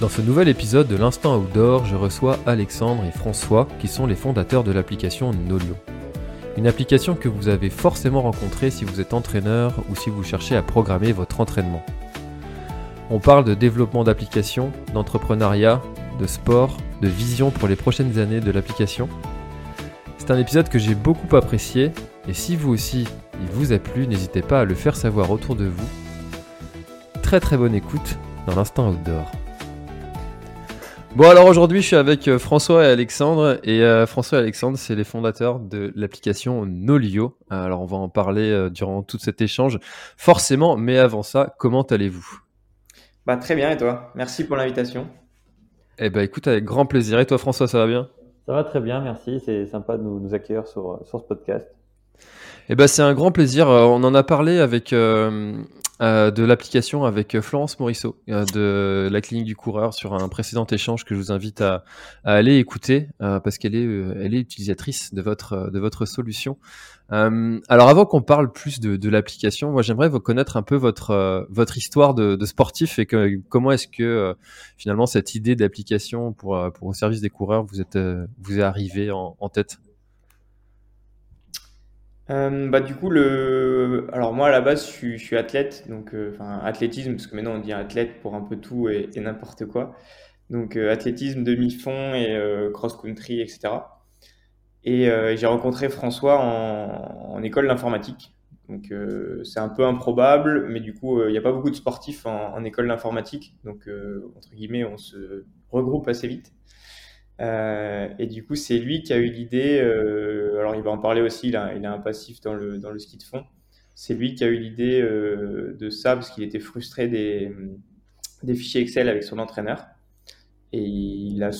Dans ce nouvel épisode de l'Instant Outdoor, je reçois Alexandre et François qui sont les fondateurs de l'application Nolio. Une application que vous avez forcément rencontrée si vous êtes entraîneur ou si vous cherchez à programmer votre entraînement. On parle de développement d'applications, d'entrepreneuriat, de sport, de vision pour les prochaines années de l'application. C'est un épisode que j'ai beaucoup apprécié et si vous aussi il vous a plu, n'hésitez pas à le faire savoir autour de vous. Très très bonne écoute dans l'instant outdoor. Bon alors aujourd'hui je suis avec euh, François et Alexandre. Et euh, François et Alexandre c'est les fondateurs de l'application Nolio. Alors on va en parler euh, durant tout cet échange. Forcément mais avant ça comment allez-vous? Bah très bien. Et toi? Merci pour l'invitation. Eh ben écoute avec grand plaisir. Et toi François ça va bien? Ça va très bien merci. C'est sympa de nous, nous accueillir sur, sur ce podcast. Eh ben, c'est un grand plaisir. On en a parlé avec euh, euh, de l'application avec Florence Morisseau euh, de la clinique du coureur sur un précédent échange que je vous invite à, aller écouter euh, parce qu'elle est, euh, elle est utilisatrice de votre de votre solution. Euh, alors avant qu'on parle plus de, de l'application, moi j'aimerais vous connaître un peu votre votre histoire de, de sportif et comment est-ce que finalement cette idée d'application pour pour au service des coureurs vous êtes vous est arrivée en tête? Euh, bah du coup le alors moi à la base je suis, athlète donc euh, enfin athlétisme parce que maintenant on dit athlète pour un peu tout et, n'importe quoi. Donc euh, athlétisme demi-fond et cross-country etc et j'ai rencontré François en, école d'informatique. Donc c'est un peu improbable mais du coup il n'y a pas beaucoup de sportifs en école d'informatique. Donc entre guillemets on se regroupe assez vite euh, et du coup, c'est lui qui a eu l'idée. Euh, alors, il va en parler aussi. Il a, un passif dans le, dans le ski de fond. C'est lui qui a eu l'idée euh, de ça parce qu'il était frustré des, fichiers Excel avec son entraîneur. Et il a,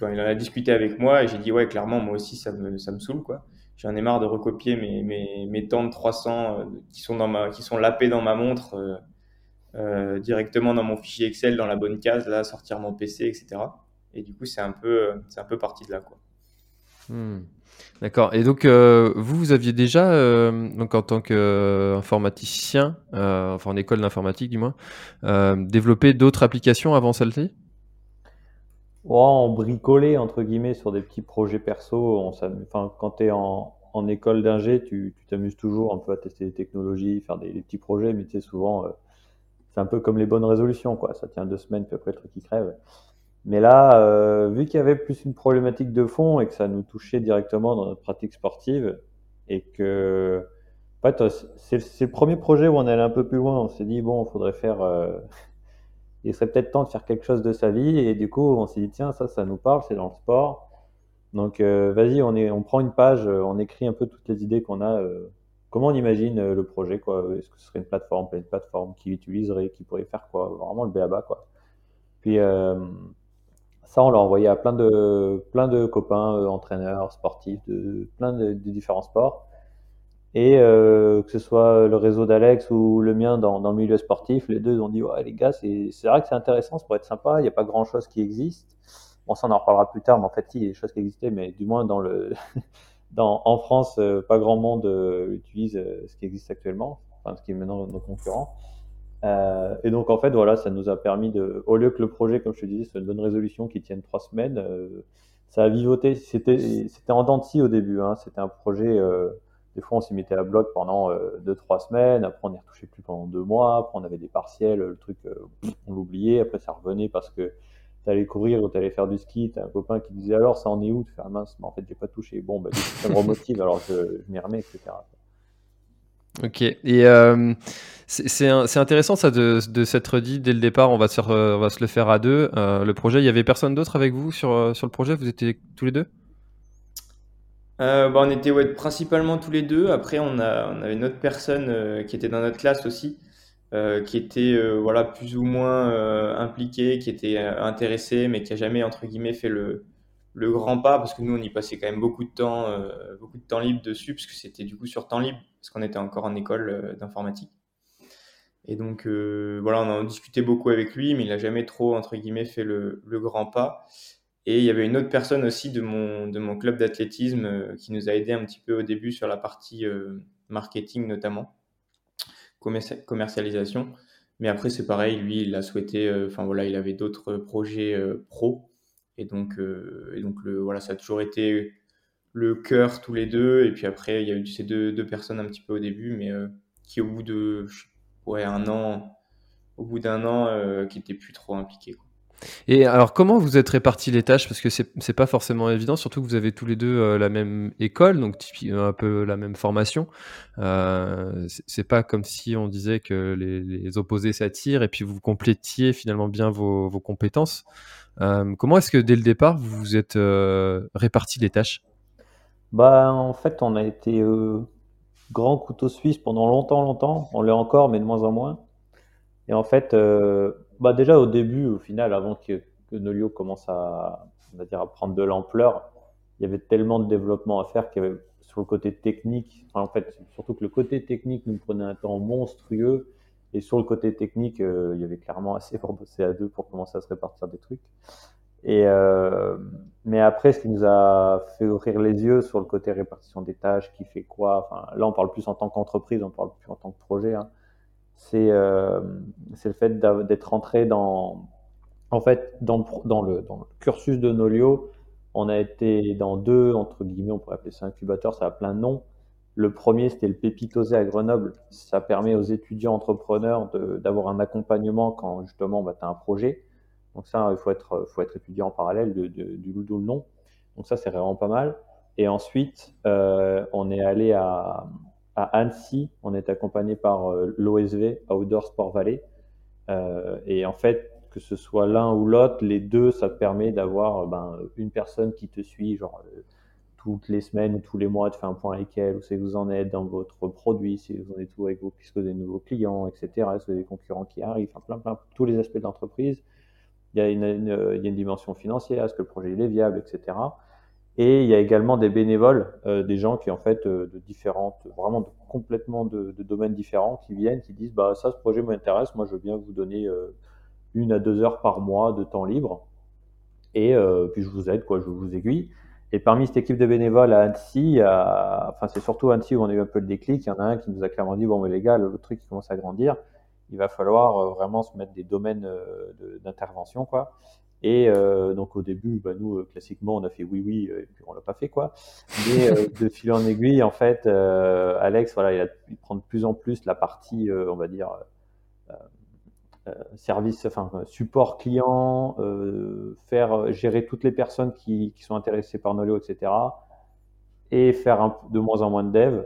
il en a discuté avec moi et j'ai dit ouais, clairement, moi aussi, ça me, ça me saoule quoi. J'en ai marre de recopier mes, mes, temps de 300 euh, qui sont dans ma, qui sont lapés dans ma montre directement dans mon fichier Excel dans la bonne case, là, sortir mon PC, etc. Et du coup, c'est un peu, c'est un peu parti de là, quoi. Hmm. D'accord. Et donc, euh, vous, vous aviez déjà, euh, donc en tant qu'informaticien, euh, enfin en école d'informatique du moins, euh, développé d'autres applications avant celle-ci? Ouais, on bricolait entre guillemets sur des petits projets perso. On enfin, quand tu es en, en école d'ingé, tu t'amuses toujours un peu à tester des technologies, faire des, des petits projets, mais tu sais, souvent, euh, c'est un peu comme les bonnes résolutions, quoi. Ça tient deux semaines, puis après le truc il crève. Mais là, euh, vu qu'il y avait plus une problématique de fond et que ça nous touchait directement dans notre pratique sportive, et que, en fait, c'est c'est le premier projet où on allait un peu plus loin. On s'est dit, bon, il faudrait faire, euh, il serait peut-être temps de faire quelque chose de sa vie. Et du coup, on s'est dit, tiens, ça, ça nous parle, c'est dans le sport. Donc, euh, vas-y, on est, on prend une page, euh, on écrit un peu toutes les idées qu'on a. euh, comment on imagine euh, le projet, quoi. Est-ce que ce serait une plateforme, pas une plateforme, qui utiliserait, qui pourrait faire quoi. Vraiment le b.a.-ba, quoi. Puis, euh, ça, on l'a envoyé à plein de, plein de copains, euh, entraîneurs, sportifs, de plein de, de différents sports. Et euh, que ce soit le réseau d'Alex ou le mien dans, dans le milieu sportif, les deux ont dit ouais les gars, c'est vrai que c'est intéressant, ça pourrait être sympa. Il n'y a pas grand chose qui existe. Bon, ça on en reparlera plus tard, mais en fait, il y a des choses qui existaient, mais du moins dans le, dans, en France, euh, pas grand monde euh, utilise euh, ce qui existe actuellement, enfin ce qui est maintenant nos concurrents. Euh, et donc en fait, voilà, ça nous a permis de, au lieu que le projet, comme je te disais, soit une bonne résolution qui tienne trois semaines, euh, ça a vivoté. C'était, c'était en dents au début. Hein. C'était un projet. Euh, des fois, on s'y mettait à bloc pendant euh, deux, trois semaines. Après, on n'y retouchait plus pendant deux mois. Après, on avait des partiels. Le truc, on l'oubliait. Après, ça revenait parce que tu allais courir ou tu allais faire du ski. Tu as un copain qui disait alors, ça en est où Tu fais ah, mince, mais en fait, j'ai pas touché. Bon, bah, ça me remotive. Alors, je, je m'y remets, etc. Ok. Et euh, c'est intéressant ça de, s'être dit dès le départ, on va se, on va se le faire à deux. le projet, il y avait personne d'autre avec vous sur, sur le projet? Vous étiez tous les deux? Bah, on était principalement tous les deux. Après, on, a, on avait une autre personne qui était dans notre classe aussi, euh, qui était euh, voilà plus ou moins euh, impliqué, qui était intéressé, mais qui a jamais entre guillemets fait le, le grand pas parce que nous on y passait quand même beaucoup de temps, beaucoup de temps libre dessus parce que c'était du coup sur temps libre parce qu'on était encore en école d'informatique. Et donc voilà, on en discutait beaucoup avec lui, mais il n'a jamais trop entre guillemets fait le, le, grand pas. Et il y avait une autre personne aussi de mon, de mon club d'athlétisme qui nous a aidé un petit peu au début sur la partie marketing notamment commercialisation. Mais après, c'est pareil, lui, il a souhaité, euh, enfin voilà, il avait d'autres projets euh, pro. Et donc, euh, et donc le, voilà, ça a toujours été le cœur tous les deux. Et puis après, il y a eu ces deux, personnes un petit peu au début, mais qui au bout de ouais, un an, au bout d'un an, qui n'étaient plus trop impliqués. Et alors, comment vous êtes répartis les tâches? Parce que c'est pas forcément évident, surtout que vous avez tous les deux euh, la même école, donc un peu la même formation. Euh, c'est pas comme si on disait que les, opposés s'attirent et puis vous complétiez finalement bien vos, compétences. Euh, comment est-ce que dès le départ vous vous êtes euh, répartis les tâches? Bah, en fait, on a été grand couteau suisse pendant longtemps, longtemps. On l'est encore, mais de moins en moins. Et en fait, bah déjà au début, au final, avant que, Nolio commence à, on va dire, prendre de l'ampleur, il y avait tellement de développement à faire qu'il y avait sur le côté technique, en fait, surtout que le côté technique nous prenait un temps monstrueux, et sur le côté technique, euh, il y avait clairement assez pour bosser à deux pour commencer à se répartir des trucs. Et euh, mais après, ce qui nous a fait ouvrir les yeux sur le côté répartition des tâches, qui fait quoi. Là, on parle plus en tant qu'entreprise, on parle plus en tant que projet. Hein euh, c'est le fait d'être rentré dans, en fait, dans le, dans le cursus de Nolio. On a été dans deux, entre guillemets, on pourrait appeler ça incubateur, ça a plein de noms. Le premier, c'était le Pépitosé à Grenoble. Ça permet aux étudiants entrepreneurs d'avoir un accompagnement quand justement bah, tu as un projet. Donc ça, il faut être, faut être étudiant en parallèle de, de, du le nom. Donc ça, c'est vraiment pas mal. Et ensuite, euh, on est allé à, à Annecy, on est accompagné par euh, l'OSV, Outdoor Sport Valley. Euh, et en fait, que ce soit l'un ou l'autre, les deux, ça te permet d'avoir euh, ben, une personne qui te suit, genre toutes les semaines ou tous les mois, de faire un point avec elle, où c'est que vous en êtes dans votre produit, si vous en êtes où avec vos, puisque des nouveaux clients, etc. Est-ce que des concurrents qui arrivent, enfin plein, plein, tous les aspects de l'entreprise. Il y, a une, dimension financière, est-ce que le projet est viable, etc. Et il y a également des bénévoles, euh, des gens qui en fait euh, de différentes, vraiment complètement de, de, domaines différents, qui viennent, qui disent bah ça ce projet m'intéresse, moi je veux bien vous donner euh, une à deux heures par mois de temps libre, et puis je vous aide quoi, je vous aiguille. Et parmi cette équipe de bénévoles à Annecy, enfin c'est surtout à Annecy où on a eu un peu le déclic, il y en a un qui nous a clairement dit bon mais les gars, le truc qui commence à grandir, il va falloir vraiment se mettre des domaines d'intervention quoi. Et euh, donc au début, bah, nous, euh, classiquement, on a fait oui, oui, euh, et puis on l'a pas fait, quoi. Mais de fil en aiguille, en fait, Alex, voilà, il, a, il prend de plus en plus la partie, on va dire, service, enfin support client, faire gérer toutes les personnes qui, sont intéressées par Nolio, etc. Et faire de moins en moins de dev,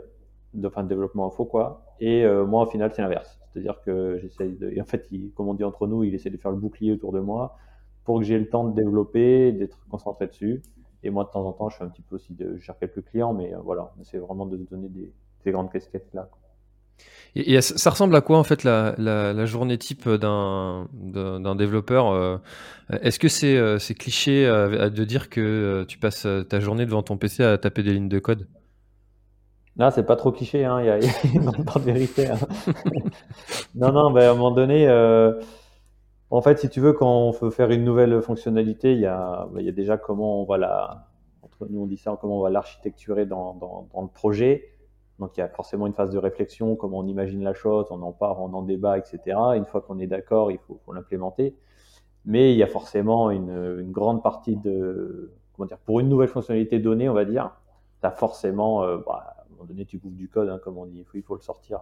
de, enfin de développement info, quoi. Et moi, au final, c'est l'inverse. C'est-à-dire que j'essaie de, en fait, comme on dit entre nous, il essaie de faire le bouclier autour de moi pour que j'ai le temps de développer, d'être concentré dessus. Et moi, de temps en temps, je fais un petit peu aussi de, je gère quelques clients, mais euh, voilà, c'est vraiment de donner des, des grandes casquettes là. Et, ça ressemble à quoi en fait la, journée type d'un développeur euh, Est-ce que c'est euh, cliché de dire que tu passes ta journée devant ton PC à taper des lignes de code? Non, c'est pas trop cliché, hein, il y a, une part de vérité. Hein. non, non, bah, à un moment donné, en fait, si tu veux, quand on veut faire une nouvelle fonctionnalité, il y a, bah, il y a déjà comment on va la, entre nous on dit ça, comment on va l'architecturer dans, le projet. Donc il y a forcément une phase de réflexion, comment on imagine la chose, on en part, on en débat, etc. Une fois qu'on est d'accord, il faut, l'implémenter. Mais il y a forcément une, grande partie de, comment dire, pour une nouvelle fonctionnalité donnée, on va dire, tu as forcément, euh, bah, à un moment donné, tu bouffes du code, hein, comme on dit, il faut, le sortir.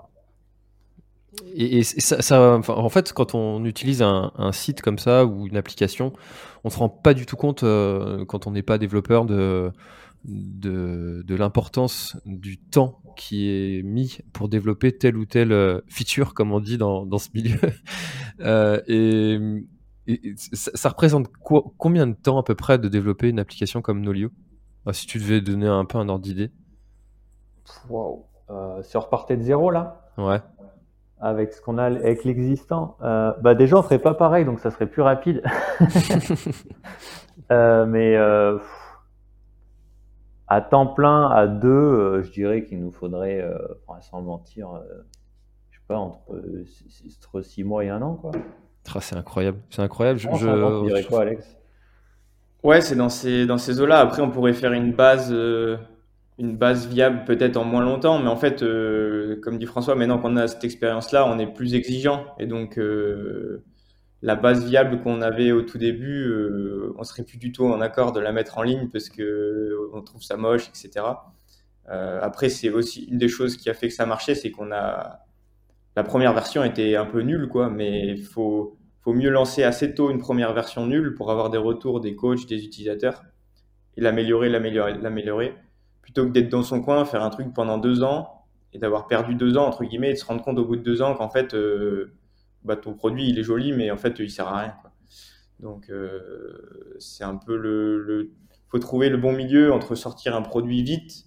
Et, ça, en fait, quand on utilise un, site comme ça ou une application, on se rend pas du tout compte euh, quand on n'est pas développeur de, de, de l'importance du temps qui est mis pour développer telle ou telle euh, feature, comme on dit dans, dans ce milieu. Euh, et, et ça, ça, représente quoi, combien de temps à peu près de développer une application comme Nolio? Ah, Si tu devais donner un peu un ordre d'idée. Wow. Euh, si on repartait de zéro là? Ouais. Avec ce qu'on a avec l'existant, euh, bah déjà on ferait pas pareil, donc ça serait plus rapide. euh, mais à temps plein, à deux, euh, je dirais qu'il nous faudrait, euh, sans mentir, euh, je sais pas, entre, entre six mois et un an, quoi. Ah, c'est incroyable, c'est incroyable. Je, je... Tu dirais quoi, Alex? Ouais, c'est dans ces, dans ces eaux-là. Après, on pourrait faire une base, euh, une base viable peut-être en moins longtemps, mais en fait, euh, comme dit François, maintenant qu'on a cette expérience-là, on est plus exigeant. Et donc, euh, la base viable qu'on avait au tout début, euh, on serait plus du tout en accord de la mettre en ligne parce que on trouve ça moche, etc. Euh, après, c'est aussi une des choses qui a fait que ça marchait, c'est qu'on a la première version était un peu nulle, quoi, mais faut, faut mieux lancer assez tôt une première version nulle pour avoir des retours des coachs, des utilisateurs, et l'améliorer, l'améliorer, l'améliorer, plutôt que d'être dans son coin, faire un truc pendant deux ans et d'avoir perdu deux ans, entre guillemets, et de se rendre compte au bout de deux ans qu'en fait, euh, bah, ton produit, il est joli, mais en fait, il sert à rien. Quoi. Donc, euh, c'est un peu le, le... faut trouver le bon milieu entre sortir un produit vite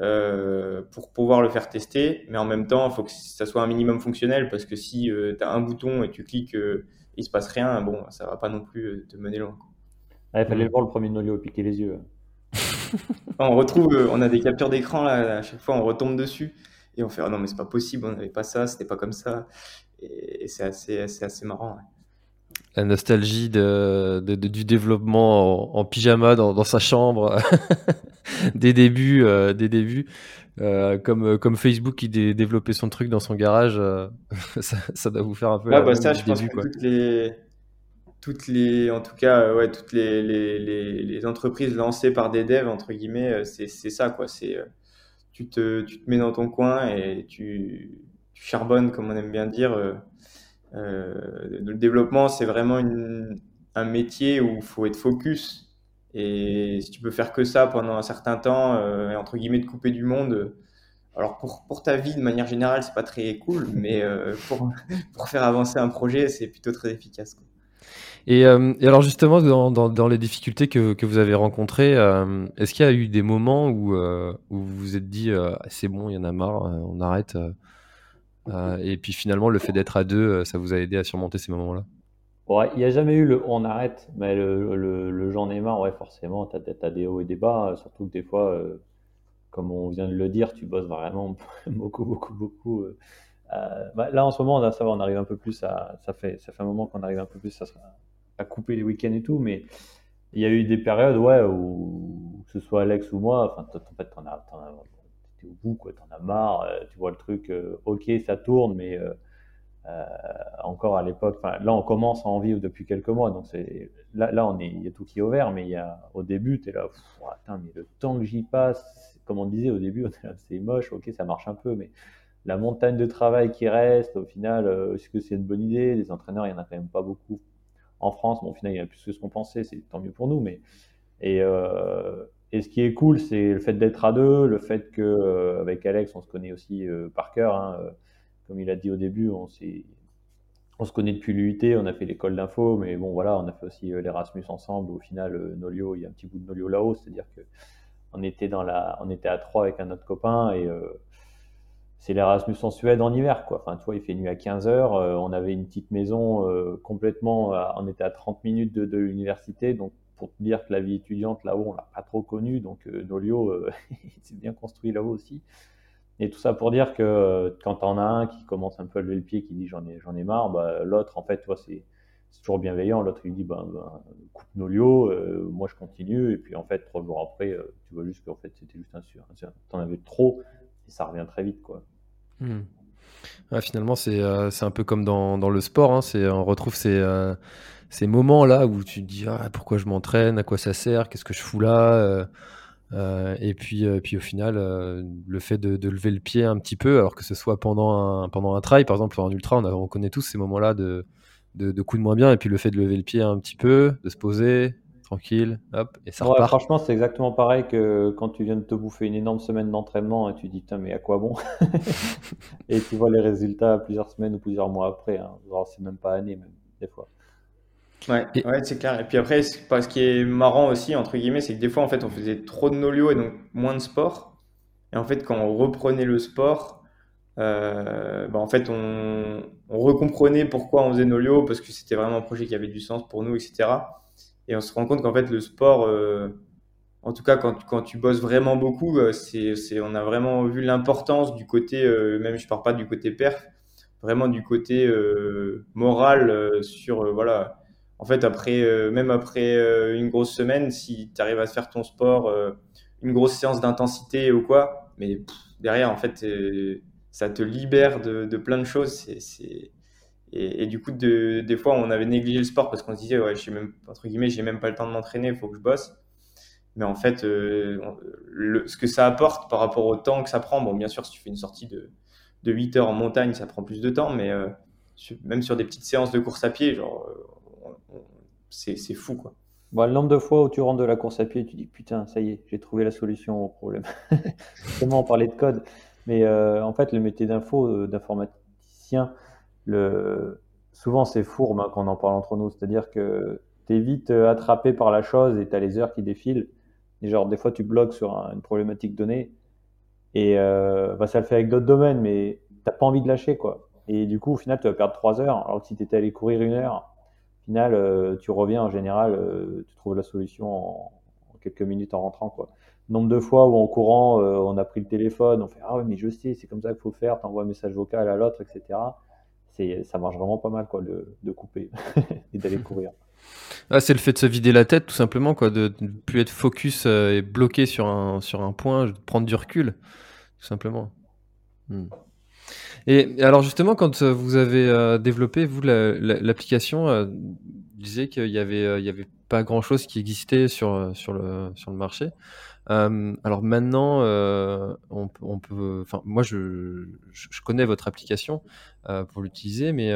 euh, pour pouvoir le faire tester, mais en même temps, il faut que ça soit un minimum fonctionnel parce que si euh, tu as un bouton et tu cliques, euh, il se passe rien, bon, ça va pas non plus euh, te mener loin. Il fallait voir le premier Nolio piquer les yeux. on retrouve, on a des captures d'écran là, à chaque fois on retombe dessus et on fait oh non mais c'est pas possible, on n'avait pas ça, c'était pas comme ça, et, et c'est assez, assez, assez marrant. Ouais la nostalgie de, de, de, du développement en, en pyjama dans, dans, sa chambre des débuts, euh, des débuts. Euh, comme, comme Facebook qui dé développait son truc dans son garage, euh, ça, ça, doit vous faire un peu. Ouais, bah ça, je pense que quoi. toutes les, toutes les, en tout cas, ouais, toutes les, les, les, les, entreprises lancées par des devs entre guillemets, c'est ça quoi. C'est tu te, tu te mets dans ton coin et tu, charbonnes comme on aime bien dire euh, le développement, c'est vraiment un métier où il faut être focus. Et si tu peux faire que ça pendant un certain temps, euh, entre guillemets, te couper du monde, alors pour, pour ta vie de manière générale, c'est pas très cool, mais euh, pour, pour faire avancer un projet, c'est plutôt très efficace. Et, euh, et, alors justement, dans, dans, les difficultés que, que vous avez rencontrées, euh, est-ce qu'il y a eu des moments où, euh, où vous vous êtes dit c'est bon, il y en a marre, on arrête et puis finalement, le fait d'être à deux, ça vous a aidé à surmonter ces moments-là? Ouais, il n'y a jamais eu le on arrête, mais le, le, le j'en ai marre, ouais, forcément, tu as, des hauts et des bas, surtout que des fois, comme on vient de le dire, tu bosses vraiment beaucoup, beaucoup, beaucoup. Bah, là, en ce moment, là, ça va, on arrive un peu plus à. Ça fait, ça fait un moment qu'on arrive un peu plus à, à couper les week-ends et tout, mais il y a eu des périodes, ouais, où, que ce soit Alex ou moi, enfin, en fait, t'en as, as au bout, quoi, t'en as marre, euh, tu vois le truc, euh, ok, ça tourne, mais euh, encore à l'époque, là on commence à en vivre depuis quelques mois, donc c'est là, on est, il y a tout qui est ouvert, mais il y a, au début, tu es là, pff, mais le temps que j'y passe, comme on disait au début, c'est moche, ok, ça marche un peu, mais la montagne de travail qui reste, au final, est-ce que c'est une bonne idée? Les entraîneurs, il n'y en a quand même pas beaucoup en France. Bon, au final, il y en a plus que ce qu'on pensait, c'est tant mieux pour nous, mais et, euh, et ce qui est cool, c'est le fait d'être à deux, le fait que euh, avec Alex, on se connaît aussi euh, par cœur. Hein, euh, comme il a dit au début, on, on se connaît depuis l'UIT, on a fait l'école d'info, mais bon voilà, on a fait aussi l'Erasmus ensemble. Au final, Nolio, il y a un petit bout de Nolio là-haut, c'est-à-dire que on était la, était à trois avec un autre copain et c'est l'Erasmus en Suède en hiver, quoi. Enfin, tu il fait nuit à 15 heures. Euh, on avait une petite maison euh, complètement, euh, on était à 30 minutes de, l'université, donc pour te dire que la vie étudiante là-haut, on l'a pas trop connue, donc euh, Nolio, c'est bien construit là-haut aussi. Et tout ça pour dire que quand t'en as un qui commence un peu à lever le pied, qui dit j'en ai, j'en ai marre, bah, l'autre, en fait, toi, c'est, c'est toujours bienveillant. L'autre, il dit, bah, bah coupe Nolio, moi je continue. Et puis, en fait, trois jours après, tu vois juste qu'en fait, c'était juste un sur. T'en avais trop, ça revient très vite, quoi. Ouais, finalement, c'est euh, un peu comme dans, dans le sport. Hein, on retrouve ces, euh, ces moments-là où tu te dis ah, pourquoi je m'entraîne, à quoi ça sert, qu'est-ce que je fous là. Euh, euh et puis, puis au final, le fait de, lever le pied un petit peu, alors que ce soit pendant un, pendant un trail, par exemple, en ultra, on, connaît tous ces moments-là de, de coups de moins bien. Et puis le fait de lever le pied un petit peu, de se poser, tranquille, hop, et ça Ouais, repart. franchement, c'est exactement pareil que quand tu viens de te bouffer une énorme semaine d'entraînement et tu dis, putain, mais à quoi bon? Et tu vois les résultats plusieurs semaines ou plusieurs mois après, hein. C'est même pas année, même, des fois. Ouais, Et- ouais, c'est clair. Et puis après, ce qui est marrant aussi, entre guillemets, c'est que des fois, en fait, on faisait trop de nolio et donc moins de sport. Et en fait, quand on reprenait le sport, euh, bah, en fait, on, on recomprenait pourquoi on faisait nolio, parce que c'était vraiment un projet qui avait du sens pour nous, etc. Et on se rend compte qu'en fait, le sport, euh, en tout cas, quand, quand tu bosses vraiment beaucoup, euh, c'est, on a vraiment vu l'importance du côté, euh, même je parle pas du côté perf, vraiment du côté moral sur, voilà. En fait, après, même après une grosse semaine, si tu arrives à faire ton sport, une grosse séance d'intensité ou quoi, mais derrière, en fait, ça te libère de, de plein de choses. C'est... Et, du coup, de- des fois, on avait négligé le sport parce qu'on se disait, ouais, même, entre guillemets, j'ai même pas le temps de m'entraîner, il faut que je bosse. Mais en fait, euh, ce que ça apporte par rapport au temps que ça prend, bon, bien sûr, si tu fais une sortie de, de 8 heures en montagne, ça prend plus de temps, mais euh, même sur des petites séances de course à pied, genre, euh, c'est fou, quoi. Bon, le nombre de fois où tu rentres de la course à pied tu dis, putain, ça y est, j'ai trouvé la solution au problème. Justement, on parlait de code? Mais en fait, le métier d'info, d'informaticien, le... souvent c'est fourbe hein, quand on en parle entre nous. C'est-à-dire que tu es vite euh, attrapé par la chose et tu as les heures qui défilent. Et genre, des fois, tu bloques sur un- une problématique donnée. Et euh, bah, ça le fait avec d'autres domaines, mais t'as pas envie de lâcher, quoi. Et du coup, au final, tu vas perdre trois heures, alors que si tu étais allé courir une heure, au final, euh, tu reviens en général, tu trouves la solution en, quelques minutes en rentrant, quoi. Nombre de fois où en courant, on a pris le téléphone, on fait Ah ouais, mais je sais, c'est comme ça qu'il faut faire, t'envoies un message vocal à l'autre, etc. Ça marche vraiment pas mal, quoi, de, de couper et d'aller courir. Ah, c'est le fait de se vider la tête, tout simplement, quoi, de ne plus être focus euh, et bloqué sur un, sur un point, de prendre du recul, tout simplement. Hmm. Et alors justement, quand euh, vous avez euh, développé, vous, la- la- l'application, vous disiez qu'il y avait, il avait pas grand-chose qui existait sur, sur, le, sur le marché. Alors maintenant, euh, moi, je, connais votre application euh, pour l'utiliser, mais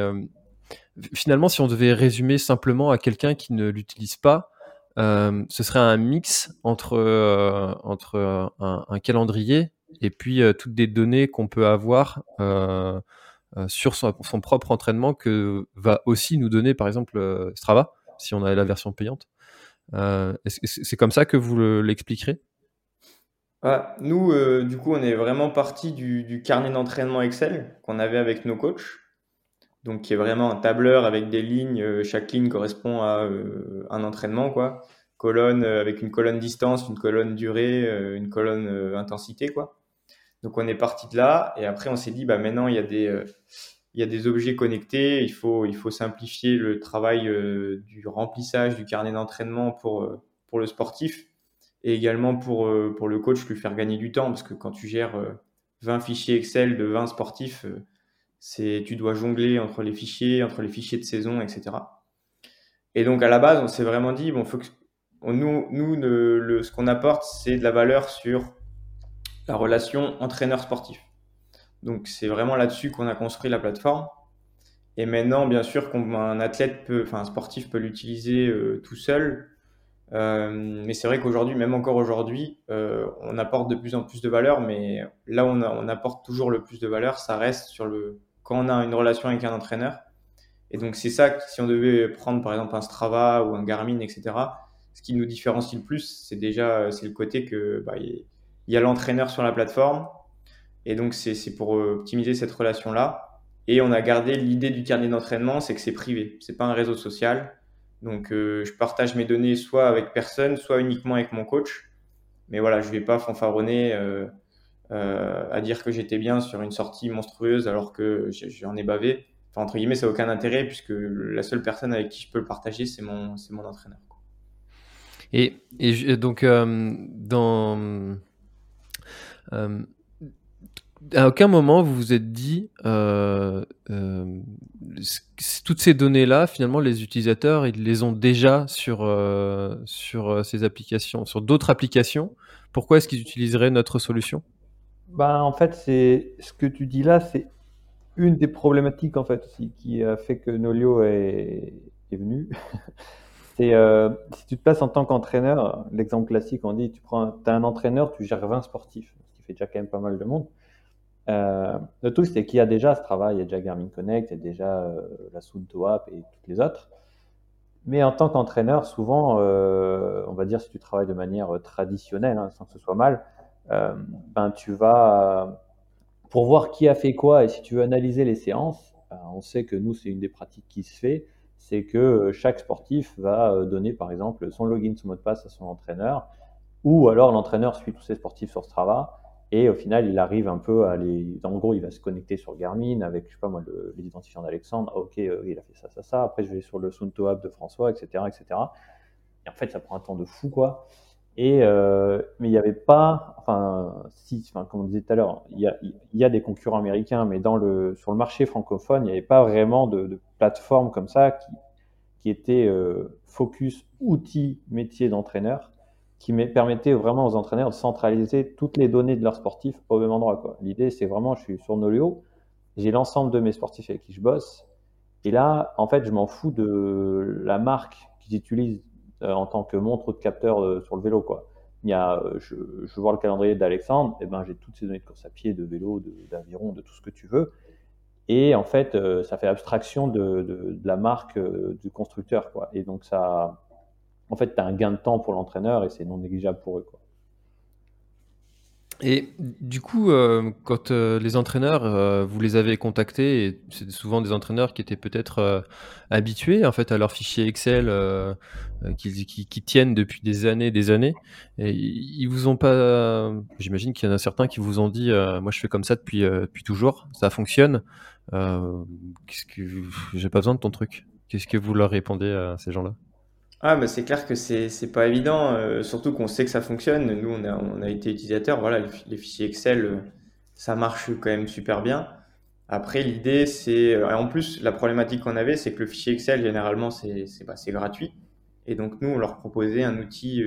finalement, si on devait résumer simplement à quelqu'un qui ne l'utilise pas, ce serait un mix entre, euh, un, calendrier et puis toutes des données qu'on peut avoir sur son, propre entraînement que va aussi nous donner, par exemple, Strava, si on a la version payante. C'est comme ça que vous le- l'expliquerez? Nous, euh, du coup, on est vraiment parti du, carnet d'entraînement Excel qu'on avait avec nos coachs. Donc, qui est vraiment un tableur avec des lignes. euh, chaque ligne correspond à euh, un entraînement, quoi. Colonne avec une colonne distance, une colonne durée, une colonne intensité, quoi. Donc, on est parti de là. Et après, on s'est dit, bah, maintenant, il y a des, y a des objets connectés. Il faut, il faut simplifier le travail du remplissage du carnet d'entraînement pour, pour le sportif et également pour, euh, pour le coach, lui faire gagner du temps, parce que quand tu gères euh, 20 fichiers Excel de 20 sportifs, euh, c'est, tu dois jongler entre les fichiers, entre les fichiers de saison, etc. Et donc à la base, on s'est vraiment dit, bon, faut nous, ce qu'on apporte, c'est de la valeur sur la relation entraîneur-sportif. Donc c'est vraiment là-dessus qu'on a construit la plateforme. Et maintenant, bien sûr, qu'un athlète peut, enfin un sportif peut l'utiliser euh, tout seul. Euh, mais c'est vrai qu'aujourd'hui, même encore aujourd'hui, euh, on apporte de plus en plus de valeur, mais là où on, apporte toujours le plus de valeur, ça reste sur le quand on a une relation avec un entraîneur. Et donc c'est ça, si on devait prendre par exemple un Strava ou un Garmin, etc., ce qui nous différencie le plus, c'est déjà c'est le côté que bah, il y a l'entraîneur sur la plateforme, et donc c'est pour euh, optimiser cette relation-là. Et on a gardé l'idée du carnet d'entraînement, c'est que c'est privé, c'est pas un réseau social. Donc, euh, je partage mes données soit avec personne, soit uniquement avec mon coach. Mais voilà, je vais pas fanfaronner euh, euh, à dire que j'étais bien sur une sortie monstrueuse alors que j'en ai bavé. Enfin, entre guillemets, ça n'a aucun intérêt puisque la seule personne avec qui je peux le partager, c'est mon, c'est mon entraîneur. Et, et donc, dans. à aucun moment vous vous êtes dit, toutes ces données-là, finalement, les utilisateurs, ils les ont déjà sur, euh, sur euh, ces applications, sur d'autres applications. Pourquoi est-ce qu'ils utiliseraient notre solution? Ben, en fait, c'est ce que tu dis là, c'est une des problématiques en fait qui a fait que Nolio est, est venu. c'est euh, si tu te places en tant qu'entraîneur, l'exemple classique, on dit tu prends, as un entraîneur, tu gères 20 sportifs, ce qui fait déjà quand même pas mal de monde. Euh, le truc, c'est qu'il y a déjà ce travail, il y a déjà Garmin Connect, il y a déjà euh, la Sunto App et toutes les autres. Mais en tant qu'entraîneur, souvent, on va dire si tu travailles de manière traditionnelle, hein, sans que ce soit mal, ben tu vas pour voir qui a fait quoi et si tu veux analyser les séances, ben, on sait que nous, c'est une des pratiques qui se fait c'est que euh, chaque sportif va euh, donner par exemple son login, son mot de passe à son entraîneur, ou alors l'entraîneur suit tous ses sportifs sur Strava, et au final il arrive un peu à les... En gros, il va se connecter sur Garmin avec, je sais pas moi, les identifiants d'Alexandre, ah, ok, euh, il a fait ça, ça, ça, après je vais sur le Sunto App de François, etc., etc. Et en fait, ça prend un temps de fou, quoi. Et, mais il n'y avait pas, enfin, si, enfin, comme on disait tout à l'heure, il y a, des concurrents américains, mais dans le, sur le marché francophone, il n'y avait pas vraiment de, de, plateforme comme ça qui, qui était euh, focus outil métier d'entraîneur, qui permettait vraiment aux entraîneurs de centraliser toutes les données de leurs sportifs au même endroit. L'idée, c'est vraiment, je suis sur Nolio, j'ai l'ensemble de mes sportifs avec qui je bosse, et là, en fait, je m'en fous de la marque qu'ils utilisent euh, en tant que montre ou de capteur euh, sur le vélo. Quoi. Il y a, je, je vois le calendrier d'Alexandre, et ben, j'ai toutes ces données de course à pied, de vélo, d'aviron, de, tout ce que tu veux. Et en fait, euh, ça fait abstraction de, de, la marque du constructeur. Quoi. Et donc, ça, en fait, tu as un gain de temps pour l'entraîneur et c'est non négligeable pour eux. Et du coup, euh, quand euh, les entraîneurs, euh, vous les avez contactés, et c'est souvent des entraîneurs qui étaient peut-être habitués en fait à leurs fichiers Excel qui, qui, tiennent depuis des années, des années, et ils vous ont pas. J'imagine qu'il y en a certains qui vous ont dit, moi je fais comme ça depuis toujours, ça fonctionne. J'ai pas besoin de ton truc Qu'est-ce que vous leur répondez à ces gens-là? Ah, bah c'est clair que c'est c'est pas évident, euh, surtout qu'on sait que ça fonctionne. Nous, on a, on a été utilisateur, voilà, les, fichiers Excel, euh, ça marche quand même super bien. Après, l'idée, c'est, euh, en plus, la problématique qu'on avait, c'est que le fichier Excel, généralement, c'est c'est bah, c'est gratuit. Et donc, nous, on leur proposait un outil,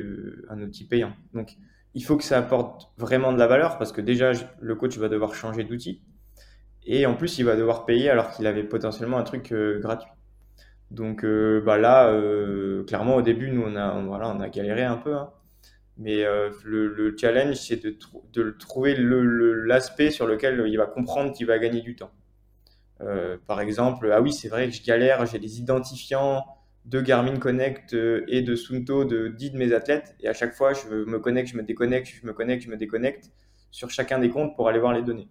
un outil payant. Donc, il faut que ça apporte vraiment de la valeur parce que déjà, le coach va devoir changer d'outil. Et en plus, il va devoir payer alors qu'il avait potentiellement un truc gratuit. Donc euh, bah là, euh, clairement au début, nous on a, voilà, on a galéré un peu, hein. mais euh, le, le, challenge c'est de, de trouver l'aspect sur lequel il va comprendre qu'il va gagner du temps. par exemple, ah oui, c'est vrai que je galère, j'ai des identifiants de Garmin Connect et de Sunto de 10 de mes athlètes, et à chaque fois je me connecte, je me déconnecte, je me connecte, je me déconnecte sur chacun des comptes pour aller voir les données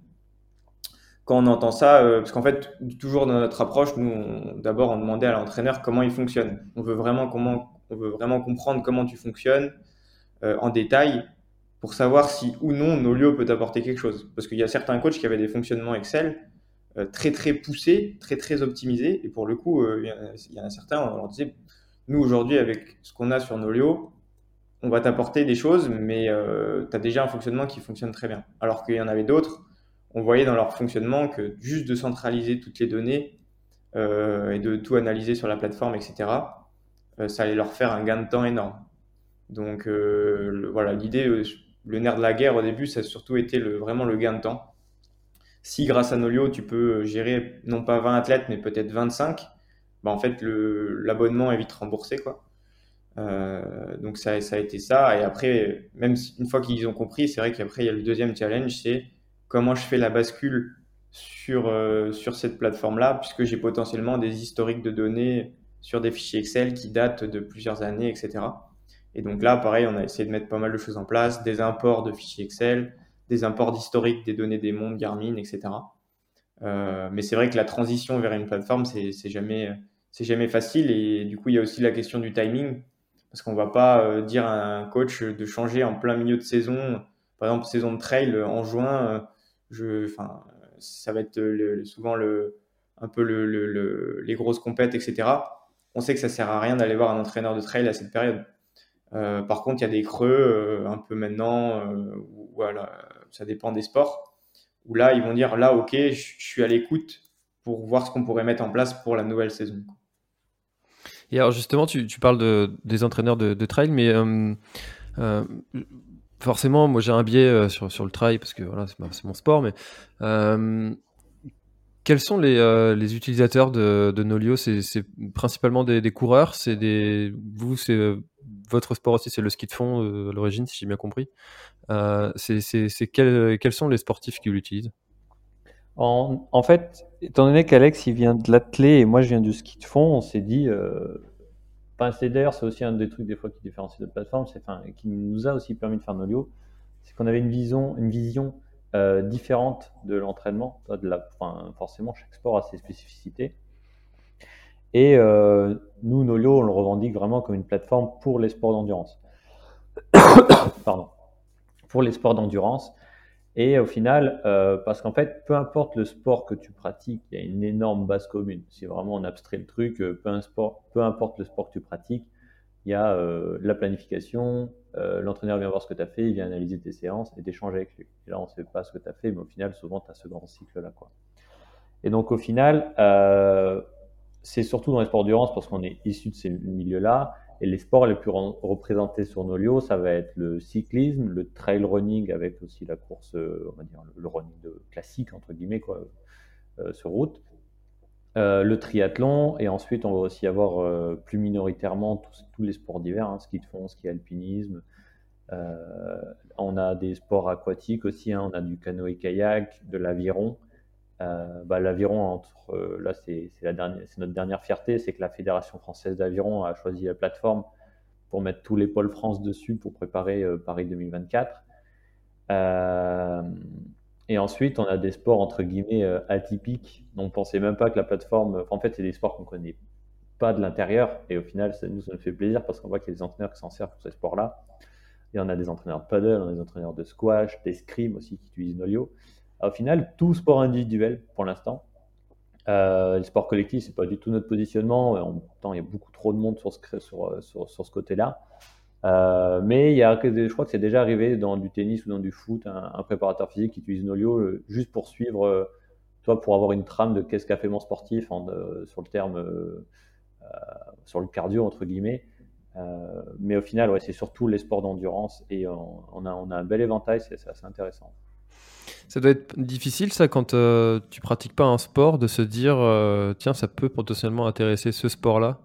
quand on entend ça, euh, parce qu'en fait, toujours dans notre approche, nous, d'abord, on demandait à l'entraîneur comment il fonctionne. On veut vraiment, comment, on veut vraiment comprendre comment tu fonctionnes euh, en détail pour savoir si ou non Nolio peut apporter quelque chose. Parce qu'il y a certains coachs qui avaient des fonctionnements Excel euh, très très poussés, très très optimisés, et pour le coup, il y, en a certains, on leur disait, nous aujourd'hui, avec ce qu'on a sur Nolio, on va t'apporter des choses, mais tu as déjà un fonctionnement qui fonctionne très bien. Alors qu'il y en avait d'autres on voyait dans leur fonctionnement que juste de centraliser toutes les données euh, et de tout analyser sur la plateforme, etc., euh, ça allait leur faire un gain de temps énorme. Donc euh, voilà, l'idée, le nerf de la guerre au début, ça a surtout été vraiment le gain de temps. Si grâce à Nolio, tu peux gérer non pas 20 athlètes, mais peut-être 25, bah, en fait, l'abonnement est vite remboursé. Quoi. donc ça, ça a été ça. Et après, même une fois qu'ils ont compris, c'est vrai qu'après, il y a le deuxième challenge, c'est comment je fais la bascule sur, euh, sur cette plateforme-là, puisque j'ai potentiellement des historiques de données sur des fichiers Excel qui datent de plusieurs années, etc. Et donc là, pareil, on a essayé de mettre pas mal de choses en place, des imports de fichiers Excel, des imports d'historiques des données des mondes Garmin, etc. Euh, mais c'est vrai que la transition vers une plateforme, c'est jamais, jamais facile. Et du coup, il y a aussi la question du timing, parce qu'on va pas euh, dire à un coach de changer en plein milieu de saison, par exemple saison de trail en juin je, enfin, ça va être souvent le, un peu le, les grosses compètes, etc. On sait que ça sert à rien d'aller voir un entraîneur de trail à cette période. Euh, par contre, il y a des creux euh, un peu maintenant, euh, voilà, ça dépend des sports, où là, ils vont dire là, ok, je, suis à l'écoute pour voir ce qu'on pourrait mettre en place pour la nouvelle saison. Et alors justement, tu, tu parles de, des entraîneurs de trail, mais forcément, moi j'ai un biais euh, sur, le trail parce que voilà, c'est mon sport, mais euh, quels sont les, les utilisateurs de, Nolio? C'est principalement des, coureurs C'est des vous c'est votre sport aussi c'est le ski de fond à l'origine si j'ai bien compris. c'est quels, sont les sportifs qui l'utilisent? En, en, fait, étant donné qu'Alex il vient de l'athlé et moi je viens du ski de fond, on s'est dit C'est d'ailleurs, c'est aussi un des trucs des fois qui différencie notre plateforme, c'est, qui nous a aussi permis de faire Nolio, c'est qu'on avait une vision, une vision euh, différente de l'entraînement. Forcément, chaque sport a ses spécificités. Et euh, nous, Nolio, on le revendique vraiment comme une plateforme pour les sports d'endurance. Pardon. Pour les sports d'endurance. Et au final, euh, parce qu'en fait, peu importe le sport que tu pratiques, il y a une énorme base commune. Si vraiment on abstrait le truc, euh, peu, importe le sport que tu pratiques, il y a euh, la planification, l'entraîneur vient voir ce que tu as fait, il vient analyser tes séances et t'échanger avec lui. Et là, on ne sait pas ce que tu as fait, mais au final, souvent, tu as ce grand cycle-là. Et donc, au final, c'est surtout dans les sports d'endurance parce qu'on est issu de ces milieux-là et les sports les plus représentés sur Nolio, ça va être le cyclisme, le trail running avec aussi la course, euh, on va dire le running de classique entre guillemets quoi, euh, sur route, euh, le triathlon et ensuite on va aussi avoir plus minoritairement tous, les sports d'hiver, hein, ski de fond, ski alpinisme. on a des sports aquatiques aussi, hein, on a du canoë-kayak, de l'aviron. Euh, bah, l'aviron, entre euh, là, c'est notre dernière fierté, c'est que la Fédération française d'aviron a choisi la plateforme pour mettre tous les pôles France dessus pour préparer euh, Paris 2024. et ensuite, on a des sports entre guillemets atypiques. On pensait même pas que la plateforme. En fait, c'est des sports qu'on connaît pas de l'intérieur. Et au final, ça nous, fait plaisir parce qu'on voit qu'il y a des entraîneurs qui s'en servent pour ces sports-là. Et on a des entraîneurs de paddle, on a des entraîneurs de squash, d'escrime aussi qui utilisent Nolio. Au final, tout sport individuel pour l'instant. Euh, le sport collectif, c'est pas du tout notre positionnement. En même temps, il y a beaucoup trop de monde sur ce, ce côté-là. Euh, mais il y a, je crois que c'est déjà arrivé dans du tennis ou dans du foot, un, préparateur physique qui utilise Nolio euh, juste pour suivre, euh, toi, pour avoir une trame de qu'est-ce qu'a fait mon sportif sur le terme, sur le cardio entre guillemets. mais au final, ouais, c'est surtout les sports d'endurance et on, a, on a un bel éventail, c'est assez intéressant. Ça doit être difficile, ça, quand euh, tu pratiques pas un sport, de se dire, euh, tiens, ça peut potentiellement intéresser ce sport-là?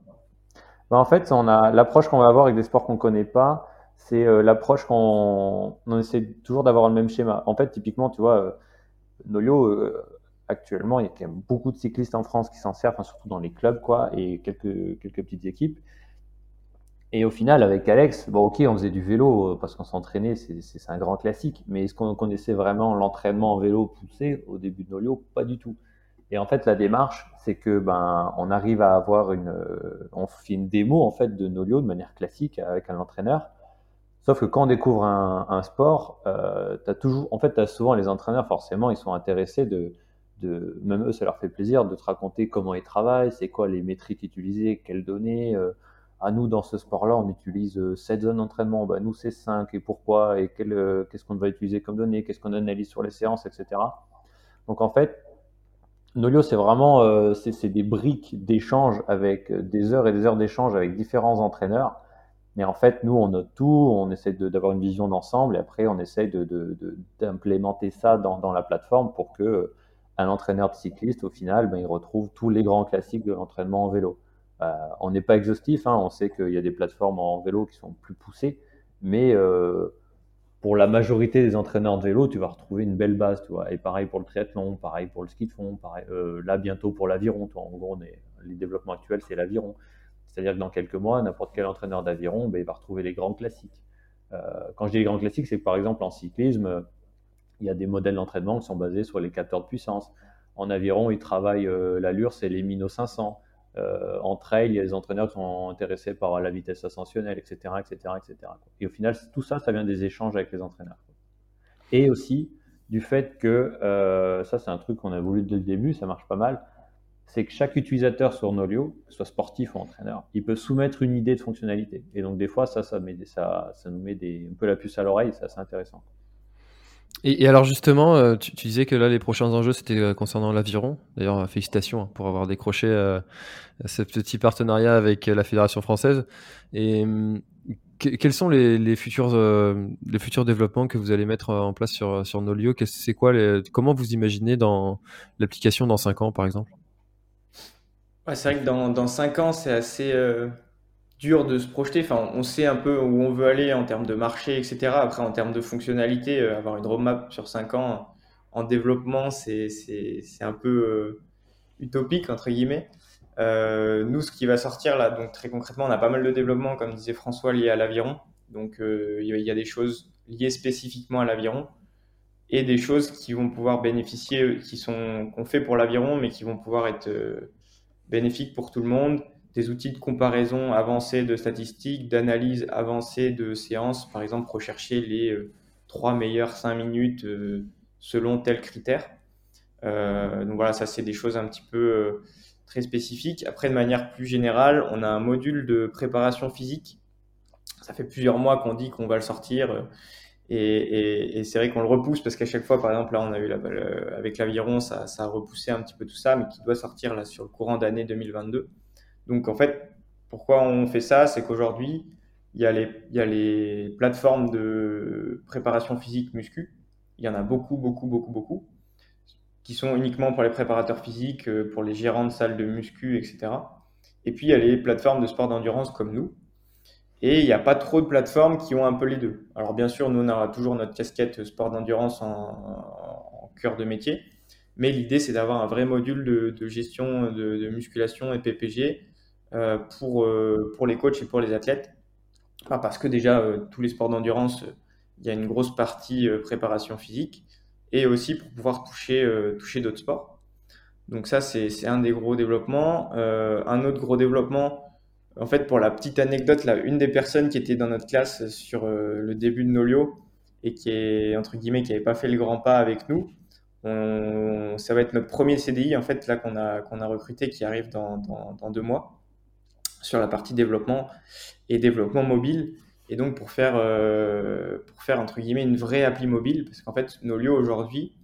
Bah, En fait, on a l'approche qu'on va avoir avec des sports qu'on connaît pas, c'est euh, l'approche qu'on on essaie toujours d'avoir le même schéma. En fait, typiquement, tu vois, Nolio, actuellement, il y a quand même beaucoup de cyclistes en France qui s'en servent, surtout dans les clubs, quoi, et quelques, quelques petites équipes. Et au final, avec Alex, bon, ok, on faisait du vélo euh, parce qu'on s'entraînait, c'est un grand classique. Mais est-ce qu'on connaissait vraiment l'entraînement en vélo poussé au début de Nolio Pas du tout. Et en fait, la démarche, c'est que ben, on arrive à avoir une, euh, on fait une démo en fait de Nolio de manière classique avec un entraîneur. Sauf que quand on découvre un, sport, euh, toujours, en fait, as souvent les entraîneurs forcément, ils sont intéressés de, de, même eux, ça leur fait plaisir de te raconter comment ils travaillent, c'est quoi les métriques utilisées, quelles données. Euh, à nous, dans ce sport-là, on utilise 7 euh, zones d'entraînement, bah, nous, c'est 5, et pourquoi, et euh, qu'est-ce qu'on va utiliser comme données, qu'est-ce qu'on analyse sur les séances, etc. Donc, en fait, Nolio, c'est vraiment euh, c'est des briques d'échange avec des heures et des heures d'échange avec différents entraîneurs. Mais en fait, nous, on note tout, on essaie d'avoir une vision d'ensemble et après, on essaie d'implémenter de, ça dans, dans, la plateforme pour que un entraîneur de cycliste, au final, ben, il retrouve tous les grands classiques de l'entraînement en vélo. Euh, on n'est pas exhaustif, hein. on sait qu'il y a des plateformes en vélo qui sont plus poussées, mais euh, pour la majorité des entraîneurs de vélo, tu vas retrouver une belle base, tu. Et pareil pour le triathlon, pareil pour le ski de fond, pareil, euh, là bientôt pour l'aviron. En gros, les développements actuels, c'est l'aviron. C'est-à-dire que dans quelques mois, n'importe quel entraîneur d'aviron, ben, va retrouver les grands classiques. quand je dis les grands classiques, c'est que par exemple en cyclisme, il y a des modèles d'entraînement qui sont basés sur les capteurs de puissance. En aviron, ils travaillent l'allure, c'est les Mino 500. Euh, en trail, il y a des entraîneurs qui sont intéressés par la vitesse ascensionnelle, etc., etc., etc. Et au final, tout ça, ça vient des échanges avec les entraîneurs. Et aussi du fait que, euh, ça c'est un truc qu'on a voulu dès le début, ça marche pas mal, c'est que chaque utilisateur sur Nolio, soit sportif ou entraîneur, il peut soumettre une idée de fonctionnalité. Et donc des fois, ça, ça, met ça, ça nous met des, un peu la puce à l'oreille, c'est assez intéressant. Et, alors justement, euh, tu, disais que là, les prochains enjeux, c'était euh, concernant l'aviron. D'ailleurs, euh, félicitations hein, pour avoir décroché ce petit partenariat avec la Fédération française. Et hum, quels sont les, futurs, les futurs développements que vous allez mettre en place sur, sur Nolio C'est quoi Comment vous imaginez dans l'application dans 5 ans, par exemple? C'est vrai que dans, dans 5 ans, c'est assez dur de se projeter. Enfin, on sait un peu où on veut aller en termes de marché, etc. Après, en termes de fonctionnalité, avoir une roadmap sur 5 ans en développement, c'est un peu utopique, entre guillemets. Euh, nous, ce qui va sortir là, donc très concrètement, on a pas mal de développement, comme disait François, lié à l'aviron. Donc, euh, il y a des choses liées spécifiquement à l'aviron et des choses qui vont pouvoir bénéficier, qui sont qu'on fait pour l'aviron, mais qui vont pouvoir être euh, bénéfiques pour tout le monde. Des outils de comparaison avancés de statistiques, d'analyse avancée de séances, par exemple, rechercher les trois meilleures 5 minutes selon tel critère. donc voilà, ça c'est des choses un petit peu très spécifique. Après, de manière plus générale, on a un module de préparation physique. Ça fait plusieurs mois qu'on dit qu'on va le sortir. Euh, et, c'est vrai qu'on le repousse parce qu'à chaque fois, par exemple, là, on a eu avec l'aviron, ça, a repoussé un petit peu tout ça, mais qui doit sortir là sur le courant d'année 2022. Donc, en fait, pourquoi on fait ça? C'est qu'aujourd'hui, il y, a les, il y plateformes de préparation physique muscu. Il y en a beaucoup, beaucoup, beaucoup, beaucoup qui sont uniquement pour les préparateurs physiques, euh, pour les gérants de salles de muscu, etc. Et puis il y a les plateformes de sport d'endurance comme nous. Et il n'y a pas trop de plateformes qui ont un peu les deux. Alors bien sûr, nous on aura toujours notre casquette sport d'endurance en, cœur de métier. Mais l'idée c'est d'avoir un vrai module de, gestion de, musculation et PPG pour, euh, pour les coachs et pour les athlètes. parce que déjà, tous les sports d'endurance, il y a une grosse partie préparation physique et aussi pour pouvoir toucher, euh, toucher d'autres sports. Donc ça, c'est un des gros développements. Euh, un autre gros développement, en fait, pour la petite anecdote, là, une des personnes qui était dans notre classe sur euh, le début de Nolio et qui est, entre guillemets, qui n'avait pas fait le grand pas avec nous, ça va être notre premier CDI, en fait, là, qu'on a, qu'on a recruté, qui arrive dans, dans, deux mois, sur la partie développement et développement mobile. Et donc, pour faire, euh, pour faire entre guillemets une vraie appli mobile, parce qu'en fait, Nolio aujourd'hui,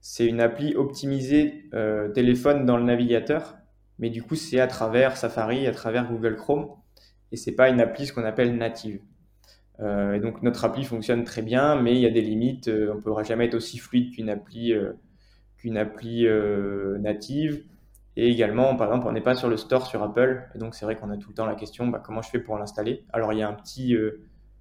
c'est une appli optimisée euh, téléphone dans le navigateur, mais du coup, c'est à travers Safari, à travers Google Chrome, et c'est pas une appli ce qu'on appelle native. Euh, et donc, notre appli fonctionne très bien, mais il y a des limites. on ne pourra jamais être aussi fluide qu'une appli, qu'une appli native. Et également, par exemple, on n'est pas sur le store sur Apple, et donc c'est vrai qu'on a tout le temps la question bah, comment je fais pour l'installer? Alors il y a un petit,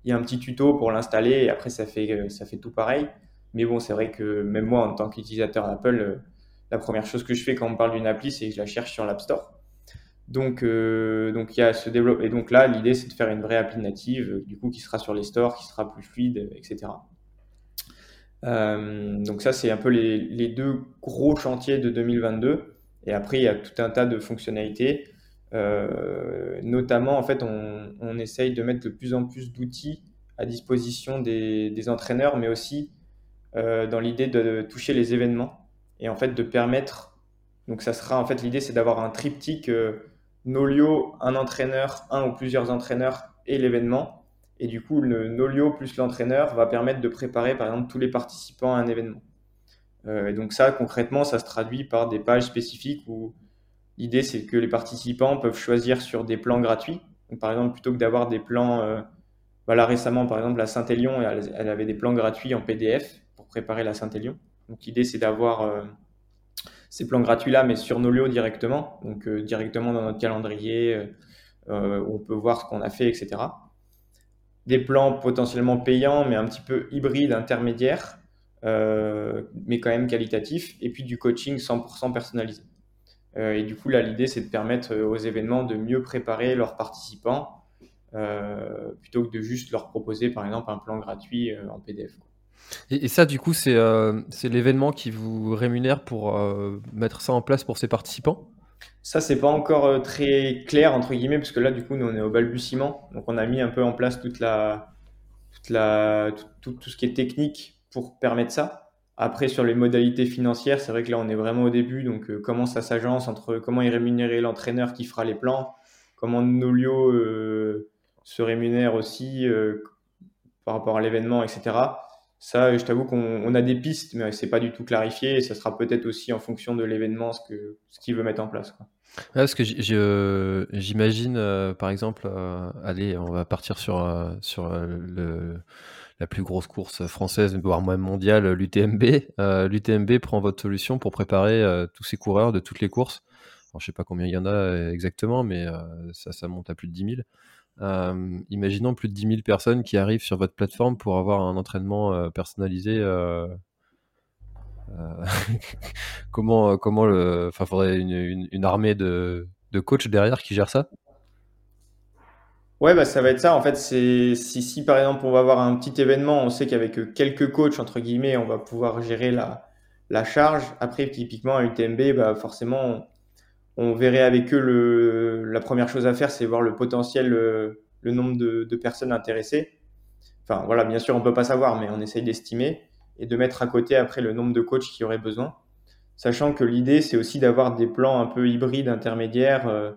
il y a un petit tuto pour l'installer et après ça fait, euh, ça fait tout pareil. Mais bon, c'est vrai que même moi, en tant qu'utilisateur d'Apple, euh, la première chose que je fais quand on parle d'une appli, c'est que je la cherche sur l'App Store. Donc, euh, donc il y a ce développement. Et donc là, l'idée, c'est de faire une vraie appli native, du coup, qui sera sur les stores, qui sera plus fluide, etc. donc ça, c'est un peu les, les, deux gros chantiers de 2022. Et après, il y a tout un tas de fonctionnalités. Euh, notamment, en fait, on, essaye de mettre de plus en plus d'outils à disposition des, entraîneurs, mais aussi euh, dans l'idée de, toucher les événements et en fait de permettre. Donc, ça sera en fait l'idée, c'est d'avoir un triptyque euh, Nolio, un entraîneur, un ou plusieurs entraîneurs et l'événement. Et du coup, le Nolio plus l'entraîneur va permettre de préparer, par exemple, tous les participants à un événement. Et donc ça, concrètement, ça se traduit par des pages spécifiques où L'idée, c'est que les participants peuvent choisir sur des plans gratuits. par exemple, plutôt que d'avoir des plans, euh, voilà, récemment, par exemple, la Saint-Élion, elle, avait des plans gratuits en PDF pour préparer la Saint-Élion. Donc, l'idée, c'est d'avoir euh, ces plans gratuits-là, mais sur nos lieux directement, donc euh, directement dans notre calendrier, où on peut voir ce qu'on a fait, etc. Des plans potentiellement payants, mais un petit peu hybrides, intermédiaires, mais quand même qualitatifs, et puis du coaching 100% personnalisé. Euh, et du coup, là, l'idée, c'est de permettre euh, aux événements de mieux préparer leurs participants euh, plutôt que de juste leur proposer, par exemple, un plan gratuit en PDF. Et, ça, du coup, c'est l'événement qui vous rémunère pour mettre ça en place pour ses participants? Ça, c'est pas encore très clair, entre guillemets, parce que là, du coup, nous, on est au balbutiement. Donc, on a mis un peu en place toute la, toute la, tout, tout, ce qui est technique pour permettre ça. Après, sur les modalités financières, c'est vrai que là, on est vraiment au début. Donc, euh, comment ça s'agence entre comment est rémunéré l'entraîneur qui fera les plans, comment Nolio euh, se rémunère aussi euh, par rapport à l'événement, etc. Ça, je t'avoue qu'on a des pistes, mais c'est pas du tout clarifié. Et ça sera peut-être aussi en fonction de l'événement ce qu'il ce veut mettre en place. parce que j'imagine, par exemple, allez, on va partir sur, sur le, la plus grosse course française, voire même mondiale, l'UTMB. L'UTMB prend votre solution pour préparer tous ces coureurs de toutes les courses. Je sais pas combien il y en a exactement, mais ça, monte à plus de 10 000. imaginons plus de 10 000 personnes qui arrivent sur votre plateforme pour avoir un entraînement personnalisé euh, comment, comment le, enfin, faudrait une, armée de, de coachs derrière qui gère ça? Ouais, bah, ça va être ça. En fait, c'est si, si par exemple on va avoir un petit événement, on sait qu'avec quelques coachs, entre guillemets, on va pouvoir gérer la, la charge. Après, typiquement, à UTMB, bah, forcément, on, verrait avec eux le, la première chose à faire, c'est voir le potentiel, le, le nombre de, de, personnes intéressées. Enfin, voilà, bien sûr, on peut pas savoir, mais on essaye d'estimer et de mettre à côté après le nombre de coachs qui aurait besoin. Sachant que l'idée, c'est aussi d'avoir des plans un peu hybrides, intermédiaires, euh,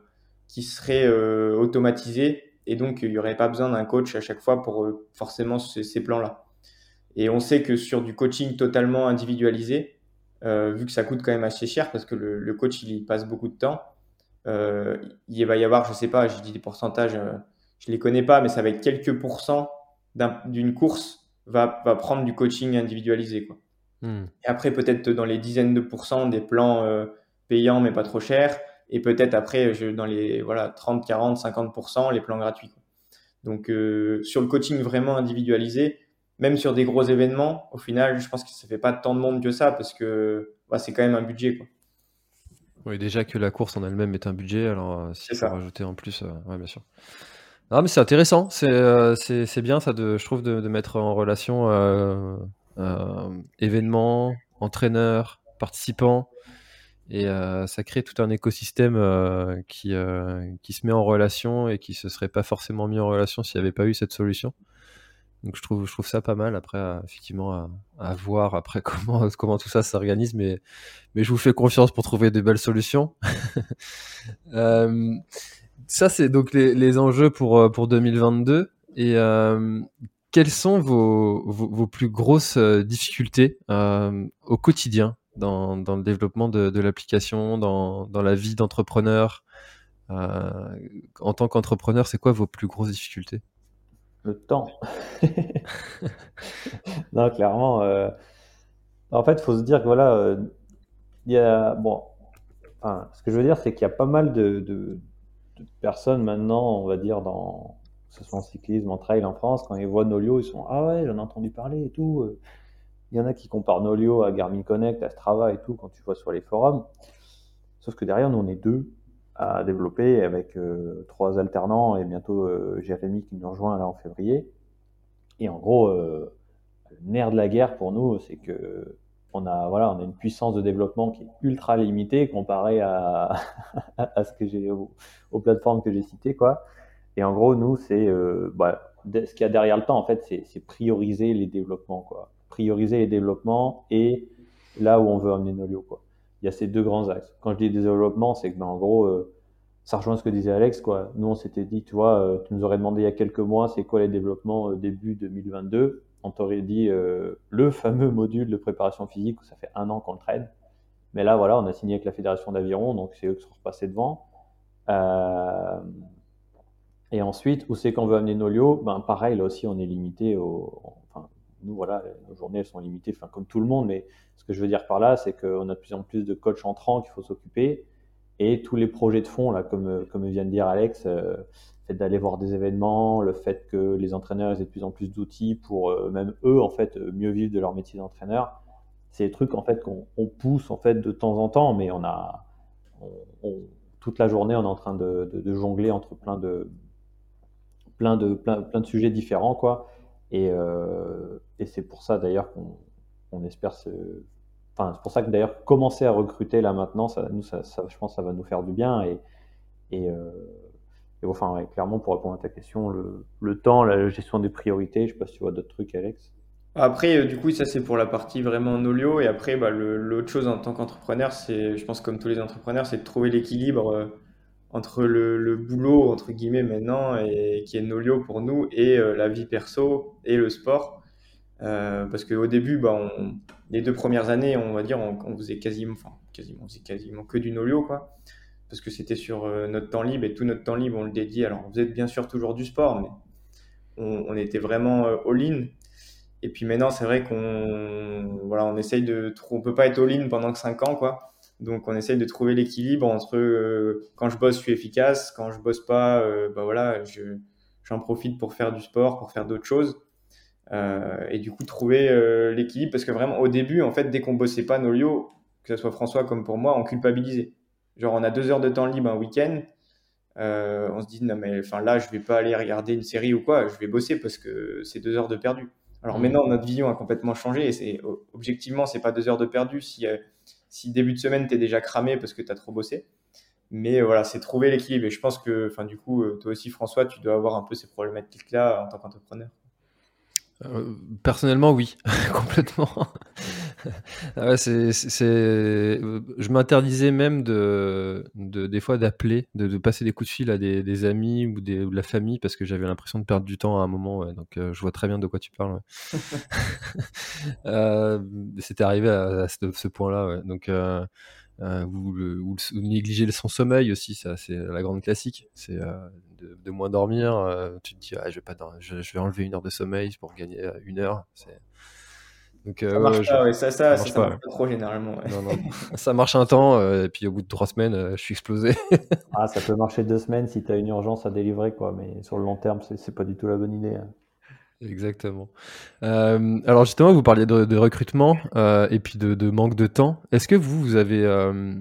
qui seraient euh, automatisés. Et donc, il n'y aurait pas besoin d'un coach à chaque fois pour euh, forcément ces, plans-là. Et on sait que sur du coaching totalement individualisé, vu que ça coûte quand même assez cher parce que le, coach, il y passe beaucoup de temps, il va y avoir, je sais pas, je dis des pourcentages, je les connais pas, mais ça va être quelques pourcents d'une course va, va prendre du coaching individualisé. Quoi. Hmm. Et après, peut-être dans les dizaines de pourcents des plans euh, payants mais pas trop chers. Et peut-être après, je, dans les voilà, 30, 40, 50%, les plans gratuits. Donc, euh, sur le coaching vraiment individualisé, même sur des gros événements, au final, je pense que ça fait pas tant de monde que ça parce que bah, c'est quand même un budget. Quoi. Oui, déjà que la course en elle-même est un budget, alors euh, si ça rajouter en plus, ouais, bien sûr. Ah, mais c'est intéressant, c'est euh, bien ça, de, je trouve, de, mettre en relation euh, euh, événements, entraîneurs, participants, et ça crée tout un écosystème qui, qui se met en relation et qui se serait pas forcément mis en relation s'il n'y avait pas eu cette solution. Donc je trouve, je trouve ça pas mal. Après, effectivement, à, voir après comment, comment tout ça s'organise, mais, mais je vous fais confiance pour trouver des belles solutions. ça, c'est donc les, enjeux pour, euh, pour 2022. Et euh, quelles sont vos, vos, plus grosses euh, difficultés au quotidien? Dans, le développement de, l'application, dans, la vie d'entrepreneur En tant qu'entrepreneur, c'est quoi vos plus grosses difficultés? Le temps. non, clairement. En fait, il faut se dire que voilà, il y a. Bon. Enfin, ce que je veux dire, c'est qu'il y a pas mal de personnes maintenant, on va dire, dans, que ce soit en cyclisme, en trail en France, quand ils voient Nolio, ils sont Ah ouais, j'en ai entendu parler et tout. Il y en a qui comparent Nolio à Garmin Connect, à Strava et tout, quand tu vois sur les forums. Sauf que derrière, nous, on est deux à développer avec euh, trois alternants et bientôt euh, Jérémy qui nous rejoint là en février. Et en gros, euh, le nerf de la guerre pour nous, c'est que on a voilà, on a une puissance de développement qui est ultra limitée comparée à, à ce que j'ai aux, plateformes que j'ai citées quoi. Et en gros, nous, c'est euh, bah, ce qu'il y a derrière le temps en fait, c'est prioriser les développements quoi, prioriser les développements et là où on veut amener nos lieux quoi. Il y a ces deux grands axes. Quand je dis développement, c'est que ben, en gros, euh, ça rejoint ce que disait Alex quoi. Nous, on s'était dit, tu vois, euh, tu nous aurais demandé il y a quelques mois, c'est quoi les développements début 2022 on t'aurait dit euh, le fameux module de préparation physique où ça fait un an qu'on le traîne. Mais là, voilà, on a signé avec la Fédération d'Aviron, donc c'est eux qui sont repassés devant. Euh, et ensuite, où c'est qu'on veut amener nos lieux ben, Pareil, là aussi, on est limité au. Enfin, nous, voilà, nos journées, elles sont limitées, enfin, comme tout le monde, mais ce que je veux dire par là, c'est qu'on a de plus en plus de coachs entrants qu'il faut s'occuper. Et tous les projets de fond, là, comme, comme vient de dire Alex, euh, fait d'aller voir des événements, le fait que les entraîneurs aient de plus en plus d'outils pour euh, même eux en fait euh, mieux vivre de leur métier d'entraîneur. C'est des trucs en fait qu'on pousse en fait de temps en temps, mais on a toute la journée on est en train de, jongler entre plein de plein de plein, plein de sujets différents quoi. Et, euh, et c'est pour ça d'ailleurs qu'on espère se Enfin, c'est pour ça que d'ailleurs commencer à recruter là maintenant, ça, nous, ça, je pense, que ça va nous faire du bien et, et enfin, clairement, pour répondre à ta question, le, temps, la gestion des priorités, je sais pas si tu vois d'autres trucs, Alex. Après, euh, du coup, ça c'est pour la partie vraiment Nolio. Et après, bah, l'autre chose en tant qu'entrepreneur, c'est, je pense comme tous les entrepreneurs, c'est de trouver l'équilibre euh, entre le, boulot, entre guillemets, maintenant, et qui est Nolio pour nous, et euh, la vie perso et le sport. parce qu'au début, bah, les deux premières années, on va dire, on, faisait quasiment, quasiment, on quasiment que du Nolio, quoi parce que c'était sur notre temps libre et tout notre temps libre, on le dédiait. Alors, on faisait bien sûr toujours du sport, mais on, était vraiment all-in. Et puis maintenant, c'est vrai qu'on voilà, on essaye de. On peut pas être all-in pendant que 5 ans, quoi. Donc on essaye de trouver l'équilibre entre euh, quand je bosse, je suis efficace, quand je bosse pas, euh, bah voilà, je, j'en profite pour faire du sport, pour faire d'autres choses. Euh, et du coup trouver l'équilibre parce que vraiment au début, en fait, dès qu'on bossait pas Nolio, que ce soit François comme pour moi, on culpabilisait. Genre on a deux heures de temps libre un week-end, on se dit non mais enfin là je vais pas aller regarder une série ou quoi, je vais bosser parce que c'est deux heures de perdu. Alors mmh. maintenant notre vision a complètement changé et c'est objectivement c'est pas deux heures de perdu si si début de semaine, tu es déjà cramé parce que tu as trop bossé. Mais euh, voilà, c'est trouver l'équilibre. Et je pense que, enfin, du coup, euh, toi aussi, François, tu dois avoir un peu ces problématiques-là en tant qu'entrepreneur. Euh, personnellement, oui, complètement. Ah c'est, Je m'interdisais même de, de, des fois d'appeler, de, passer des coups de fil à des, des amis ou, des, de la famille parce que j'avais l'impression de perdre du temps à un moment. donc, je vois très bien de quoi tu parles. c'était arrivé à, ce, point-là. Donc, euh, ou, ou, négliger son sommeil aussi, ça, c'est la grande classique. C'est de, moins dormir. tu te dis, ah, je, vais pas je, vais enlever une heure de sommeil pour gagner une heure. C'est donc, ça marche pas, ça, ça, marche pas, trop généralement. ça marche un temps, et puis au bout de trois semaines, je suis explosé. ah, ça peut marcher deux semaines si tu as une urgence à délivrer, quoi, mais sur le long terme, c'est pas du tout la bonne idée. Hein. Exactement. Euh, alors justement, vous parliez de, recrutement euh, et puis de, manque de temps. Est-ce que vous, vous avez, euh,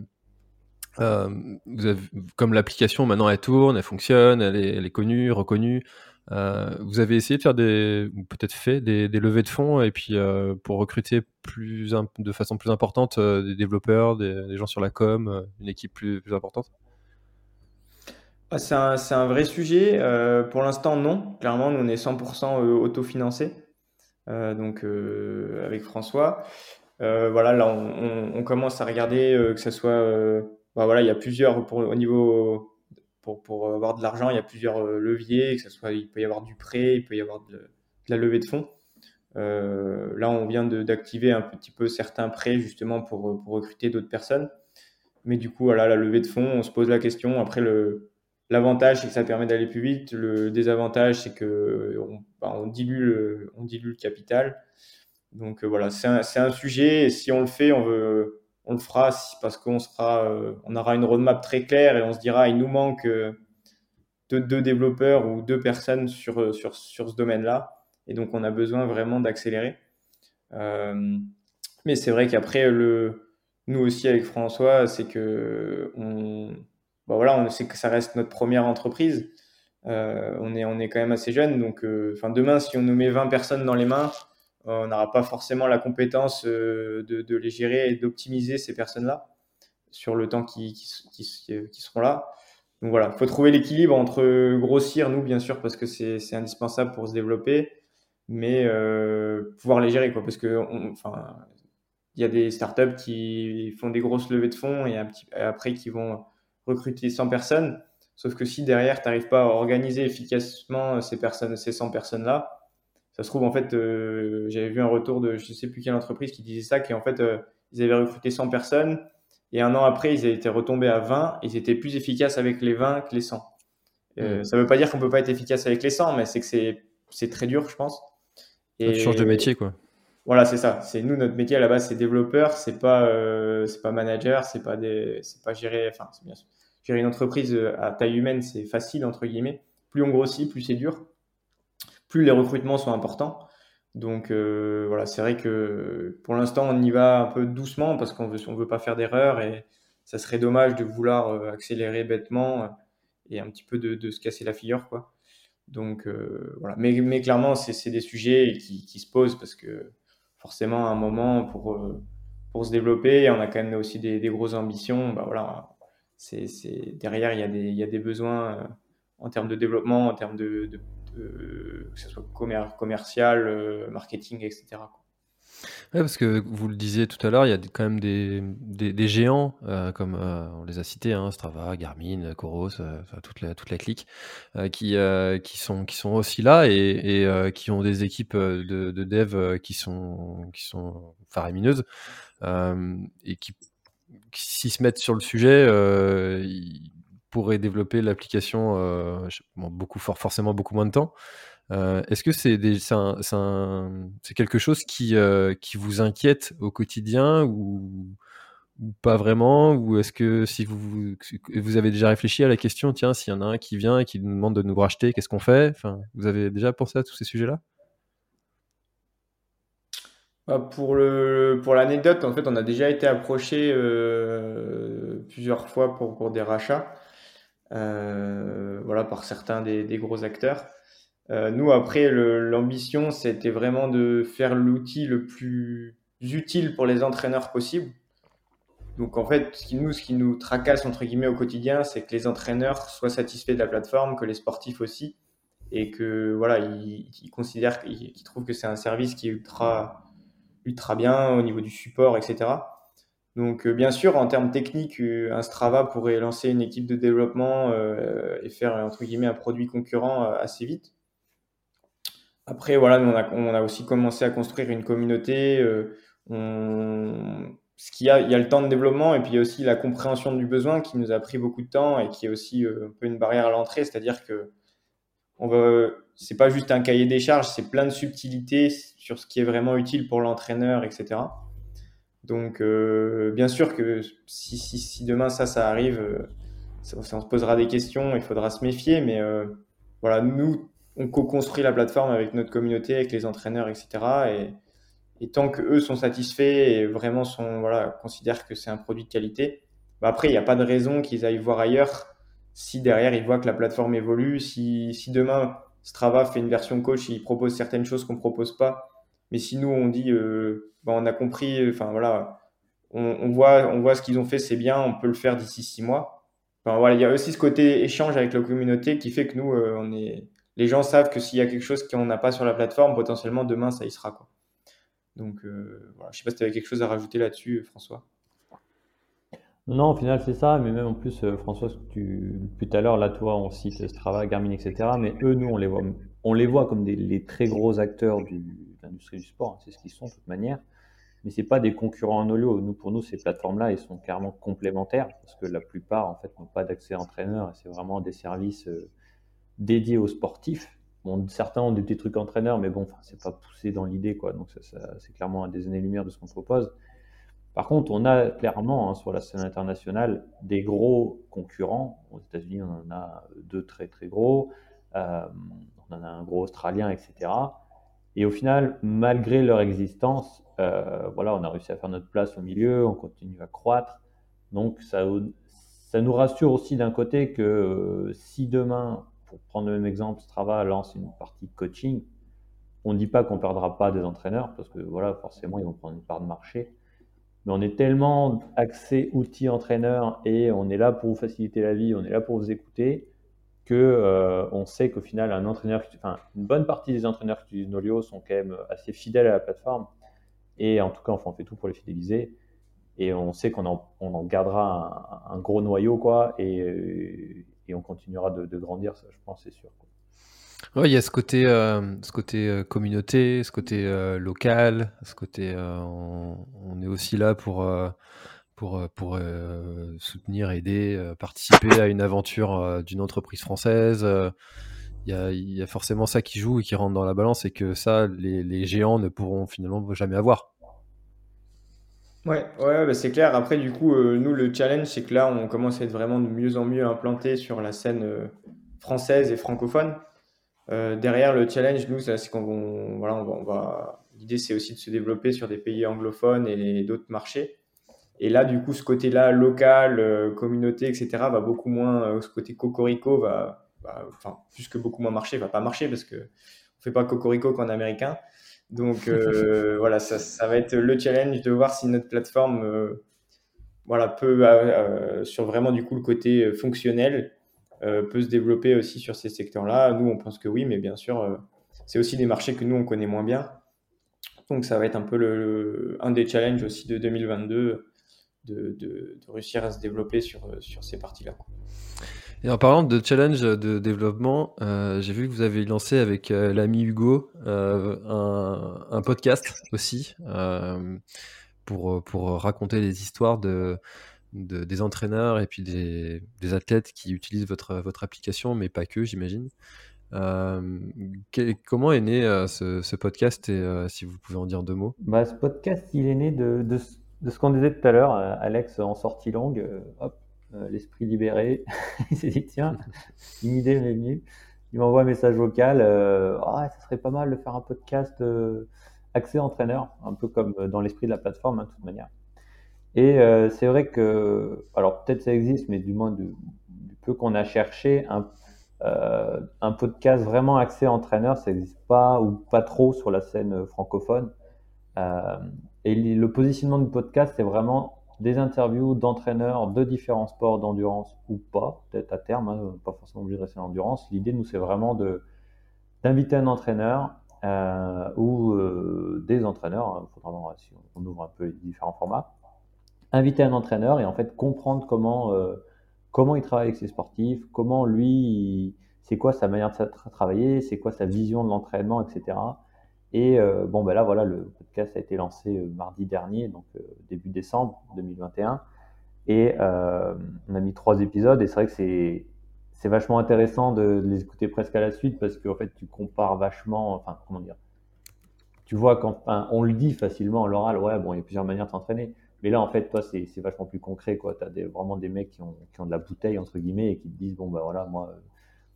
vous avez comme l'application maintenant elle tourne, elle fonctionne, elle est, elle est connue, reconnue. Vous avez essayé de faire des, ou peut-être fait des, levées de fonds et puis pour recruter plus de façon plus importante des développeurs, des, gens sur la com, une équipe plus, importante? Ah, c'est un, vrai sujet. Euh, pour l'instant, non. Clairement, nous, on est 100% euh, autofinancé. Euh, donc, avec François. voilà, là, on, commence à regarder que ce soit. bah, voilà, il y a plusieurs. Au niveau. Pour, pour avoir de l'argent, il y a plusieurs leviers. Que ce soit, il peut y avoir du prêt, il peut y avoir de, la levée de fonds. là, on vient d'activer un petit peu certains prêts justement pour, pour recruter d'autres personnes. Mais du coup, voilà, la levée de fonds, on se pose la question. Après, L'avantage, c'est que ça permet d'aller plus vite. Le désavantage, c'est que on, bah, dilue le, on dilue le capital. Donc euh, voilà, c'est un, un, sujet. Et si on le fait, on, veut, on le fera parce qu'on sera, euh, on aura une roadmap très claire et on se dira, il nous manque euh, deux, développeurs ou deux personnes sur, sur, sur ce domaine-là. Et donc, on a besoin vraiment d'accélérer. mais c'est vrai qu'après, le, nous aussi avec François, c'est que bah voilà, on sait que ça reste notre première entreprise. Euh, on, est, on est quand même assez jeune. Donc, euh, demain, si on nous met 20 personnes dans les mains, on n'aura pas forcément la compétence euh, de, les gérer et d'optimiser ces personnes-là sur le temps qui, qui, seront là. Donc voilà, il faut trouver l'équilibre entre grossir, nous, bien sûr, parce que c'est indispensable pour se développer, mais pouvoir les gérer, quoi. Parce que, enfin, il y a des startups qui font des grosses levées de fonds et, après qui vont recruter 100 personnes. Sauf que si derrière, tu n'arrives pas à organiser efficacement euh, ces personnes, ces 100 personnes-là, ça se trouve, en fait, euh, j'avais vu un retour de je sais plus quelle entreprise qui disait ça, qui en fait, euh, ils avaient recruté 100 personnes et un an après, ils étaient retombés à 20, ils étaient plus efficaces avec les 20 que les 100. Hmm. Ça ne veut pas dire qu'on peut pas être efficace avec les 100, mais c'est que c'est très dur, je pense. Et, tu changes de métier, quoi. Voilà, c'est ça. C'est nous notre métier à la base, c'est développeur, c'est pas euh, c'est pas manager, c'est pas des c'est pas gérer. Enfin, c'est bien sûr. Gérer une entreprise euh, à taille humaine, c'est facile entre guillemets. Plus on grossit, plus c'est dur. Plus les recrutements sont importants. Donc euh, voilà, c'est vrai que pour l'instant on y va un peu doucement parce qu'on veut veut pas faire d'erreur et ça serait dommage de vouloir accélérer bêtement et un petit peu de, se casser la figure quoi. Donc voilà, mais, clairement c'est des sujets qui, se posent parce que forcément un moment pour, euh, pour se développer. On a quand même aussi des, grosses ambitions. Bah voilà, c'est, derrière, il y, a des, y a des besoins euh, en termes de développement, en termes de, que ce soit commercial, euh, marketing, etc. Ouais, parce que vous le disiez tout à l'heure, il y a quand même des, des, géants, euh, comme euh, on les a cités, hein, Strava, Garmin, Coros, euh, toute, la, toute la clique, qui, qui, sont, qui sont aussi là et, qui ont des équipes de, de dev qui sont, qui sont faramineuses et qui s'ils se mettent sur le sujet, ils pourraient développer l'application beaucoup, forcément beaucoup moins de temps. Est-ce que c'est c'est quelque chose qui, qui vous inquiète au quotidien ou, ou pas vraiment? Ou est-ce que si vous, vous avez déjà réfléchi à la question, tiens, s'il y en a un qui vient et qui nous demande de nous racheter, qu'est-ce qu'on fait? Enfin, Vous avez déjà pensé à tous ces sujets-là? Bah, pour le pour l'anecdote, en fait, on a déjà été approché euh, plusieurs fois pour, pour des rachats, euh, voilà, par certains des, des gros acteurs. Euh, nous, après, l'ambition, c'était vraiment de faire l'outil le plus utile pour les entraîneurs possible. Donc en fait, ce qui nous, ce qui nous tracasse entre guillemets au quotidien, c'est que les entraîneurs soient satisfaits de la plateforme, que les sportifs aussi, et que voilà, ils, considèrent, qu'ils trouvent que c'est un service qui est ultra, ultra bien au niveau du support, etc. Donc euh, bien sûr, en termes techniques, euh, un Strava pourrait lancer une équipe de développement euh, et faire guillemets un produit concurrent assez vite. Après, voilà, on a, aussi commencé à construire une communauté. il y a le temps de développement et puis il y a aussi la compréhension du besoin qui nous a pris beaucoup de temps et qui est aussi un peu une barrière à l'entrée, c'est-à-dire que on va, c'est pas juste un cahier des charges, c'est plein de subtilités sur ce qui est vraiment utile pour l'entraîneur, etc. Donc, euh, bien sûr que si, si, si, demain ça, ça arrive, euh, ça, on se posera des questions, il faudra se méfier, mais voilà, nous, on co-construit la plateforme avec notre communauté, avec les entraîneurs, etc. Et, et tant que eux sont satisfaits et vraiment sont, voilà, considèrent que c'est un produit de qualité, bah après, il n'y a pas de raison qu'ils aillent voir ailleurs si derrière ils voient que la plateforme évolue. Si, si demain Strava fait une version coach, il propose certaines choses qu'on ne propose pas. Mais si nous, on dit, euh, bah, on a compris, enfin voilà, on, voit, on voit ce qu'ils ont fait, c'est bien, on peut le faire d'ici six mois. Enfin, voilà, il y a aussi ce côté échange avec la communauté qui fait que nous, euh, on est, les gens savent que s'il y a quelque chose qu'on n'a pas sur la plateforme, potentiellement demain, ça y sera. Donc, euh, je ne sais pas si tu avais quelque chose à rajouter là-dessus, François. Non, au final, c'est ça. Mais même en plus, François, tu, tout à l'heure, là, toi, on cite Strava, Garmin, etc. Mais eux, nous, on les voit, on les voit comme des, très gros acteurs de l'industrie du sport. Hein. c'est ce qu'ils sont, de toute manière. Mais c'est pas des concurrents en olio. Nous, pour nous, ces plateformes-là, elles sont carrément complémentaires parce que la plupart, en fait, n'ont pas d'accès entraîneur. C'est vraiment des services euh, dédiés aux sportifs certains ont des petits trucs entraîneurs, mais bon, c'est pas poussé dans l'idée, quoi. Donc, c'est clairement à des années-lumière de ce qu'on propose. Par contre, on a clairement hein, sur la scène internationale des gros concurrents. Aux États-Unis, on en a deux très très gros. Euh, on en a un gros australien, etc. Et au final, malgré leur existence, euh, voilà, on a réussi à faire notre place au milieu, on continue à croître. Donc, ça, nous rassure aussi d'un côté que euh, si demain pour prendre le même exemple, Strava lance une partie coaching. On ne dit pas qu'on ne perdra pas des entraîneurs parce que voilà, forcément, ils vont prendre une part de marché. Mais on est tellement axé outils entraîneurs et on est là pour vous faciliter la vie, on est là pour vous écouter que euh, on sait qu'au final, un entraîneur, enfin, une bonne partie des entraîneurs qui utilisent Nolio sont quand même assez fidèles à la plateforme. Et en tout cas, on fait tout pour les fidéliser. Et on sait qu'on en, on en, gardera un, gros noyau, quoi. Et, et on continuera de, grandir, ça je pense, c'est sûr. Oui, il y a ce côté, euh, ce côté euh, communauté, ce côté local, ce côté. On, est aussi là pour, pour, pour soutenir, aider, participer à une aventure d'une entreprise française. Il y, a, forcément ça qui joue et qui rentre dans la balance et que ça, les, géants ne pourront finalement jamais avoir. Ouais, ouais, bah, c'est clair. Après, du coup, euh, nous, le challenge, c'est que là, on commence à être vraiment de mieux en mieux implanté sur la scène euh, française et francophone. Euh, derrière, le challenge, nous, c'est qu'on voilà, on va, l'idée, c'est aussi de se développer sur des pays anglophones et d'autres marchés. Et là, du coup, ce côté-là, local, communauté, etc., va beaucoup moins, ce côté cocorico va, enfin, plus que beaucoup moins marcher, va pas marcher parce que on fait pas cocorico qu'en américain. Donc euh, voilà, ça, ça, va être le challenge de voir si notre plateforme euh, voilà, peut, euh, sur vraiment du coup le côté fonctionnel, peut se développer aussi sur ces secteurs-là. Nous, on pense que oui, mais bien sûr, c'est aussi des marchés que nous, on connaît moins bien. Donc ça va être un peu le, un des challenges aussi de 2022 de, de, réussir à se développer sur, sur ces parties-là. Et en parlant de challenge de développement, euh, j'ai vu que vous avez lancé avec euh, l'ami Hugo euh, un, un, podcast aussi pour, pour raconter les histoires de, des entraîneurs et puis des, des, athlètes qui utilisent votre, votre application, mais pas que, j'imagine. comment est né ce, ce, podcast et si vous pouvez en dire deux mots? Bah, Ce podcast, il est né de, de, de ce qu'on disait tout à l'heure, Alex en sortie longue, hop, l'esprit libéré, il s'est dit tiens, une idée m'est venue il m'envoie un message vocal. Euh, ah, ça serait pas mal de faire un podcast euh, accès entraîneur, un peu comme euh, dans l'esprit de la plateforme, hein, de toute manière. Et euh, c'est vrai que, alors peut-être ça existe, mais du moins du, peu qu'on a cherché, un, euh, un, podcast vraiment accès entraîneur, ça n'existe pas ou pas trop sur la scène francophone. Et le positionnement du podcast, c'est vraiment des interviews d'entraîneurs de différents sports d'endurance ou pas, peut-être à terme, hein, pas forcément obligé de rester en endurance. L'idée, nous, c'est vraiment d'inviter un entraîneur euh, ou euh, des entraîneurs, il hein, faudra voir si on ouvre un peu les différents formats, inviter un entraîneur et en fait comprendre comment, euh, comment il travaille avec ses sportifs, comment lui, c'est quoi sa manière de travailler, c'est quoi sa vision de l'entraînement, etc. Et euh, bon, ben là, voilà, le podcast a été lancé euh, mardi dernier, donc euh, début décembre 2021. Et on a mis trois épisodes, et c'est vrai que c'est, c'est vachement intéressant de, les écouter presque à la suite parce qu'en fait, tu compares vachement, enfin, comment dire, tu vois, quand on le dit facilement à l'oral, ouais, bon, il y a plusieurs manières de s'entraîner. Mais là, en fait, toi, c'est, c'est vachement plus concret. Tu as vraiment des mecs qui ont, qui ont de la bouteille, entre guillemets, et qui te disent, bon, ben voilà, moi,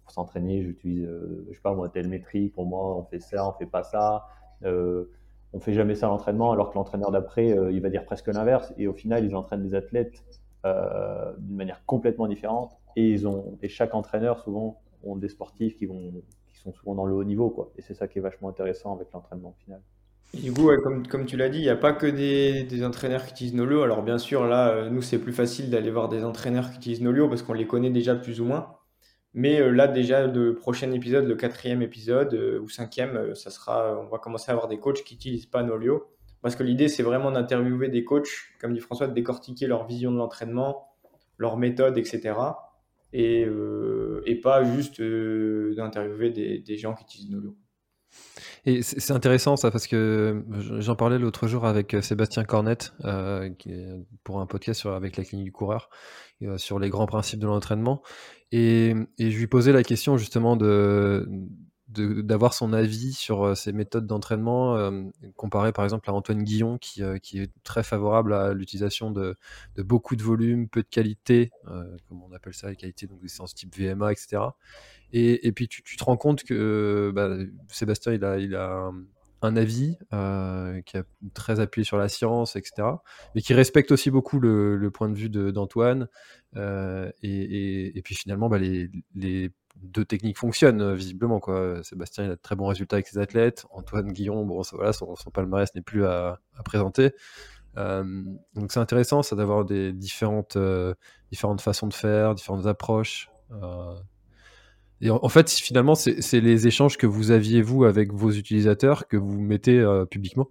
pour s'entraîner, j'utilise, euh, je sais pas moi, telle métrique, pour moi, on fait ça, on fait pas ça. Euh, on fait jamais ça à l'entraînement, alors que l'entraîneur d'après, euh, il va dire presque l'inverse. Et au final, ils entraînent des athlètes euh, d'une manière complètement différente. Et, ils ont, et chaque entraîneur, souvent, ont des sportifs qui, vont, qui sont souvent dans le haut niveau. Quoi. Et c'est ça qui est vachement intéressant avec l'entraînement final. du coup, comme, comme, tu l'as dit, il n'y a pas que des, des, entraîneurs qui utilisent Nolio. Alors bien sûr, là, nous, c'est plus facile d'aller voir des entraîneurs qui utilisent Nolio parce qu'on les connaît déjà plus ou moins. Mais euh, là, déjà, le prochain épisode, le quatrième épisode euh, ou cinquième, euh, ça sera, on va commencer à avoir des coachs qui n'utilisent pas Nolio. Parce que l'idée, c'est vraiment d'interviewer des coachs, comme dit François, de décortiquer leur vision de l'entraînement, leur méthode, etc. Et, pas juste d'interviewer des, gens qui utilisent Nolio. Et c'est intéressant ça parce que j'en parlais l'autre jour avec Sébastien Cornette pour un podcast avec la clinique du coureur sur les grands principes de l'entraînement. Et, je lui posais la question justement de d'avoir son avis sur euh, ces méthodes d'entraînement, euh, comparé par exemple à Antoine Guillon, qui, euh, qui est très favorable à l'utilisation de, de, beaucoup de volume, peu de qualité, comme on appelle ça, les qualités, donc des séances type VMA, etc. Et, et puis tu, tu, te rends compte que bah, Sébastien, il a, il a un avis euh, qui est très appuyé sur la science, etc., mais qui respecte aussi beaucoup le, point de vue d'Antoine. Euh, et, puis finalement, bah, les, deux techniques fonctionnent euh, visiblement. Quoi. Sébastien il a de très bons résultats avec ses athlètes. Antoine Guillon, bon, voilà, son, palmarès n'est plus à, présenter. donc c'est intéressant d'avoir des différentes, différentes façons de faire, différentes approches. Et en, fait, finalement, c'est les échanges que vous aviez, vous, avec vos utilisateurs, que vous mettez euh, publiquement?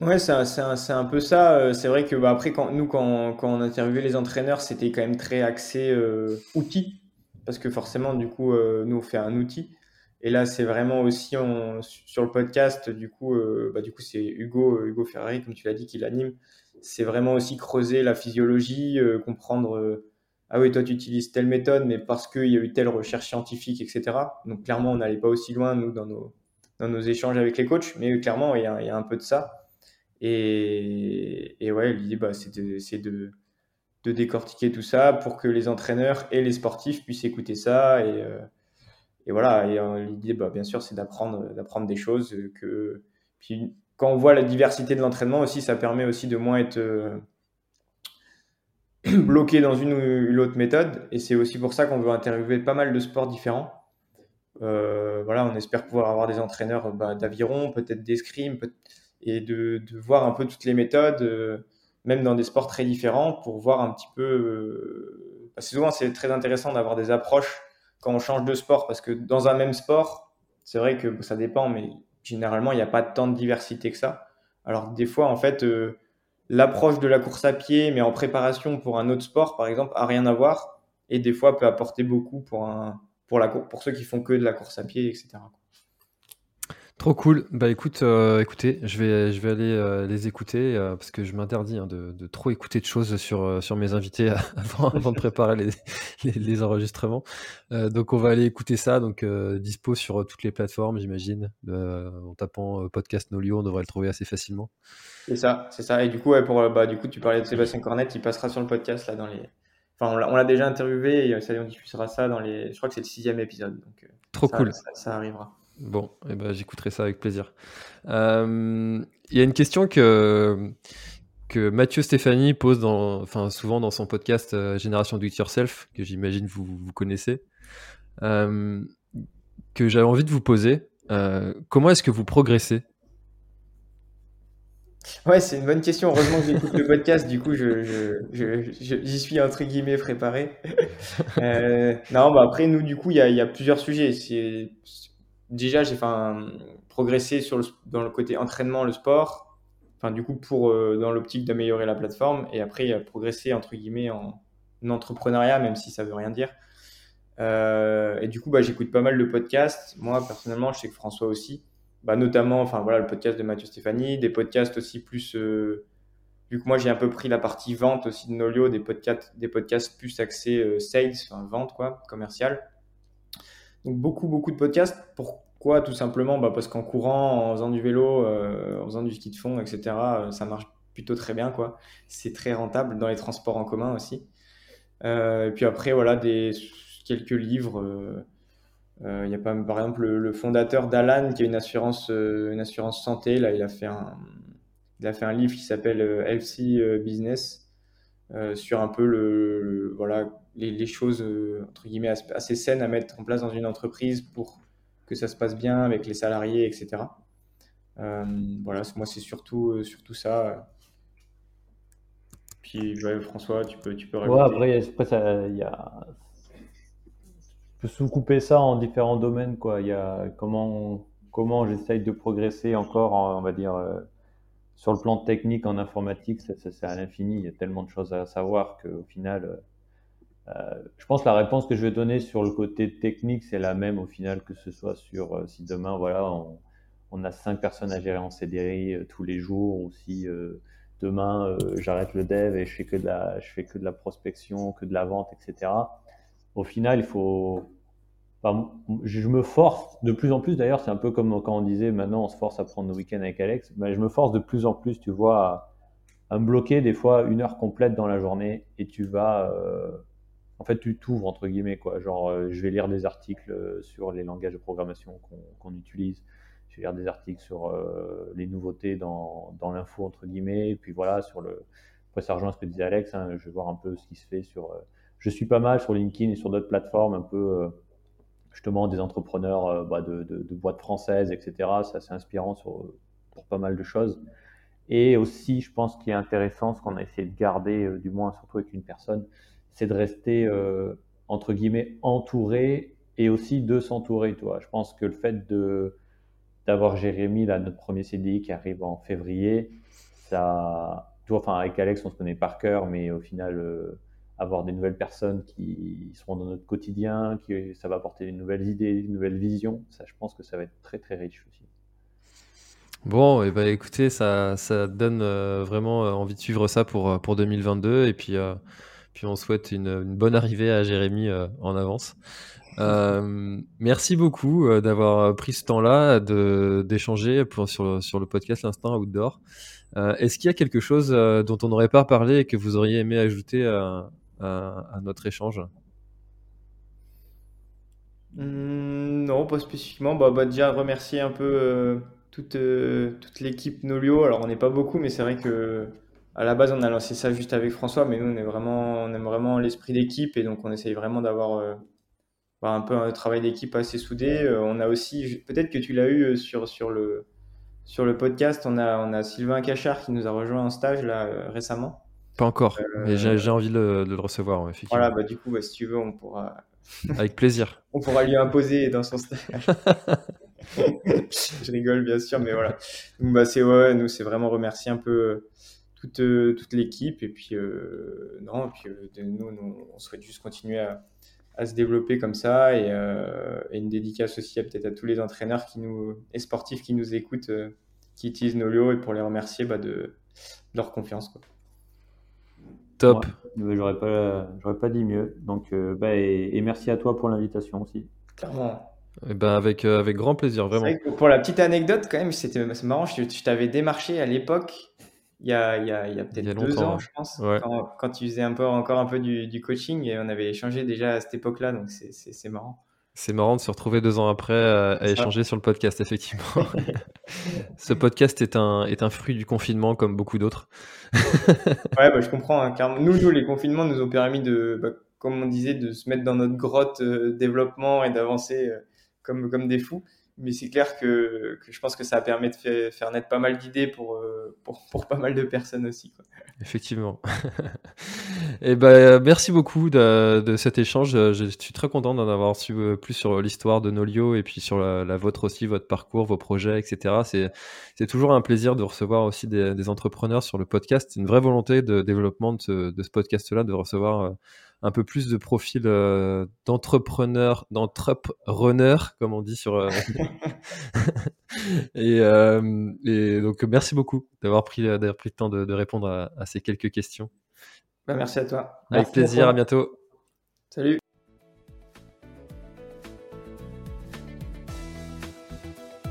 Ouais, c'est un, un, peu ça. Euh, c'est vrai que bah, après, nous, quand, quand on interviewait les entraîneurs, c'était quand même très axé euh, outil. Parce que forcément, du coup, nous, on fait un outil. Et là, c'est vraiment aussi sur le podcast, du coup, bah, c'est Hugo, Hugo Ferrari, comme tu l'as dit, qui l'anime. C'est vraiment aussi creuser la physiologie, comprendre ah oui, toi tu utilises telle méthode, mais parce qu'il y a eu telle recherche scientifique, etc. Donc clairement, on n'allait pas aussi loin, nous, dans nos, dans nos échanges avec les coachs, mais clairement, il y a, un peu de ça. Et, et ouais, l'idée, bah, c'est de, de, de, décortiquer tout ça pour que les entraîneurs et les sportifs puissent écouter ça. Et, euh, et voilà, et euh, l'idée, bah, bien sûr, c'est d'apprendre, des choses. Que... Puis quand on voit la diversité de l'entraînement aussi, ça permet aussi de moins être... Bloqué dans une ou l'autre méthode. Et c'est aussi pour ça qu'on veut interviewer pas mal de sports différents. Euh, voilà, on espère pouvoir avoir des entraîneurs bah, d'aviron, peut-être d'escrime, et de, voir un peu toutes les méthodes, euh, même dans des sports très différents, pour voir un petit peu. Euh, parce souvent, c'est très intéressant d'avoir des approches quand on change de sport, parce que dans un même sport, c'est vrai que ça dépend, mais généralement, il n'y a pas tant de diversité que ça. Alors, des fois, en fait, l'approche de la course à pied, mais en préparation pour un autre sport, par exemple, a rien à voir et des fois peut apporter beaucoup pour, un, pour, la, pour ceux qui font que de la course à pied, etc. Trop cool. Bah écoute, euh, écoutez, je vais, je vais aller euh, les écouter euh, parce que je m'interdis hein, de, de trop écouter de choses sur, sur mes invités avant, avant de préparer les, les, les enregistrements. donc on va aller écouter ça. Donc dispo sur toutes les plateformes, j'imagine. en tapant podcast Nolio, on devrait le trouver assez facilement. C'est ça, c'est ça. Et du coup, ouais, pour, bah, du coup, tu parlais de Sébastien Cornette, il passera sur le podcast là dans les. Enfin, on l'a déjà interviewé et ça, on diffusera ça dans les. Je crois que c'est le sixième épisode. Donc, Trop cool. ça arrivera. Bon, eh ben, j'écouterai ça avec plaisir. Euh, il y a une question que, que Mathieu Stéphanie pose enfin, souvent dans son podcast euh, Génération Do It Yourself, que j'imagine vous, connaissez, euh, que j'avais envie de vous poser. comment est-ce que vous progressez? Ouais, c'est une bonne question. Heureusement que j'écoute le podcast, du coup, je, je, j'y suis entre guillemets préparé. non, bah après, nous, du coup, il y a, plusieurs sujets. Déjà, j'ai progressé sur le, dans le côté entraînement, le sport. Enfin, du coup, pour, euh, dans l'optique d'améliorer la plateforme. Et après, progressé, entre guillemets, en, entrepreneuriat, même si ça veut rien dire. Euh, et du coup, bah, j'écoute pas mal de podcasts. Moi, personnellement, je sais que François aussi. Bah, notamment, enfin, voilà, le podcast de Mathieu Stéphanie, des podcasts aussi plus. Euh, vu que moi, j'ai un peu pris la partie vente aussi de Nolio, des podcasts, des podcasts plus axés sales, enfin, vente, quoi, commercial. Donc beaucoup, beaucoup de podcasts. Pourquoi? Tout simplement bah, parce qu'en courant, en faisant du vélo, euh, en faisant du ski de fond, etc., euh, ça marche plutôt très bien. C'est très rentable dans les transports en commun aussi. Euh, et puis après, voilà, quelques livres. Il y a par exemple le, fondateur d'Alan qui a une assurance, une assurance santé. Là, il a fait un, il a fait un livre qui s'appelle Healthy Business sur un peu le voilà les, choses euh, entre guillemets assez saines à mettre en place dans une entreprise pour que ça se passe bien avec les salariés, etc. Euh, voilà, moi c'est surtout, euh, surtout ça. Puis François, tu peux, tu peux ouais, après, après ça, y a... Je peux sous-couper ça en différents domaines. Quoi. Il y a comment, comment j'essaye de progresser encore, on va dire, sur le plan technique en informatique, c'est à l'infini. Il y a tellement de choses à savoir qu'au final, euh, je pense que la réponse que je vais donner sur le côté technique, c'est la même au final que ce soit sur euh, si demain, voilà, on, a cinq personnes à gérer en CDI euh, tous les jours, ou si demain j'arrête le dev et je fais que de la, je fais que de la prospection, que de la vente, etc. Au final, il faut, je me force de plus en plus. D'ailleurs, c'est un peu comme quand on disait maintenant on se force à prendre nos week-ends avec Alex. Mais je me force de plus en plus, tu vois, à, à me bloquer des fois une heure complète dans la journée et tu vas en fait, tu t'ouvres entre guillemets quoi. Genre, euh, je vais lire des articles euh, sur les langages de programmation qu'on utilise. Je vais lire des articles sur euh, les nouveautés dans, dans l'info entre guillemets. Et puis voilà, sur le. Après, ça ce que disait Alex. Hein, je vais voir un peu ce qui se fait sur. je suis pas mal sur LinkedIn et sur d'autres plateformes, un peu justement des entrepreneurs bah, de, de, boîtes françaises, etc. C'est assez inspirant sur, pour pas mal de choses. Et aussi, je pense qu'il est intéressant, ce qu'on a essayé de garder, du moins surtout avec une personne, c'est de rester euh, entre guillemets entouré et aussi de s'entourer. Je pense que le fait de d'avoir Jérémy là, notre premier CDI qui arrive en février, ça, enfin avec Alex on se connaît par cœur, mais au final euh, avoir des nouvelles personnes qui seront dans notre quotidien, qui ça va apporter de nouvelles idées, de nouvelles visions, ça je pense que ça va être très très riche aussi. Bon, et eh ben, écoutez, ça, ça donne euh, vraiment envie de suivre ça pour, pour 2022. Et puis, puis on souhaite une, bonne arrivée à Jérémy euh, en avance. Euh, merci beaucoup euh, d'avoir pris ce temps-là d'échanger sur, le podcast L'Instinct Outdoor. Est-ce qu'il y a quelque chose dont on n'aurait pas parlé et que vous auriez aimé ajouter à, notre échange? Mmh, Non, pas spécifiquement. Bah, bah, déjà remercier un peu toute l'équipe Nolio. Alors on n'est pas beaucoup, mais c'est vrai que à la base, on a lancé ça juste avec François, mais nous, on, est vraiment, on aime vraiment l'esprit d'équipe et donc on essaye vraiment d'avoir euh, bah, un peu un travail d'équipe assez soudé. Euh, on a aussi, peut-être que tu l'as eu euh, sur, sur, le, sur le podcast, on a, on a Sylvain Cachard qui nous a rejoint en stage là, récemment. Pas encore, mais j'ai envie de, le recevoir. Voilà, bah, du coup, bah, si tu veux, on pourra. Avec plaisir. on pourra lui imposer dans son stage. Je rigole, bien sûr, mais voilà. Donc, bah, c'est, ouais, nous, c'est vraiment remercier un peu toute, euh, toute l'équipe. Et puis, euh, non, puis, euh, nous, on souhaite juste continuer à, à se développer comme ça et, une dédicace aussi peut-être à tous les entraîneurs qui nous, et sportifs qui nous écoutent, qui utilisent Nolio et pour les remercier bah, de, leur confiance. Quoi. Top. j'aurais pas, j'aurais pas dit mieux. Donc, bah, et, merci à toi pour l'invitation aussi. Clairement. Eh ben avec, euh, avec grand plaisir, vraiment. pour la petite anecdote, quand même, c'était marrant. Je, t'avais démarché à l'époque, il y a, y a, y a peut-être deux ans, je pense, quand, quand, tu faisais un peu, encore un peu du, du, coaching et on avait échangé déjà à cette époque-là, donc c'est marrant. C'est marrant de se retrouver deux ans après euh, à, échanger sur le podcast, effectivement. Ce podcast est un, est un fruit du confinement, comme beaucoup d'autres. ouais, bah, je comprends. Hein, car nous, nous, les confinements nous ont permis de, bah, comme on disait, de se mettre dans notre grotte euh, développement et d'avancer comme, comme des fous. Mais c'est clair que, que, je pense que ça permet de faire, naître pas mal d'idées pour, euh, pour, pour, pas mal de personnes aussi. Quoi. Effectivement. et eh ben, merci beaucoup de, de, cet échange. Je suis très content d'en avoir su euh, plus sur l'histoire de Nolio et puis sur la, vôtre aussi, votre parcours, vos projets, etc. C'est toujours un plaisir de recevoir aussi des, des entrepreneurs sur le podcast. C'est une vraie volonté de développement de ce, podcast-là, de recevoir euh, un peu plus de profil euh, d'entrepreneur, d'entrepreneur, comme on dit sur. Euh, euh, et, donc merci beaucoup d'avoir pris, d'avoir pris le temps de, répondre à, ces quelques questions. Bah, merci à toi. Avec plaisir, à bientôt. Salut.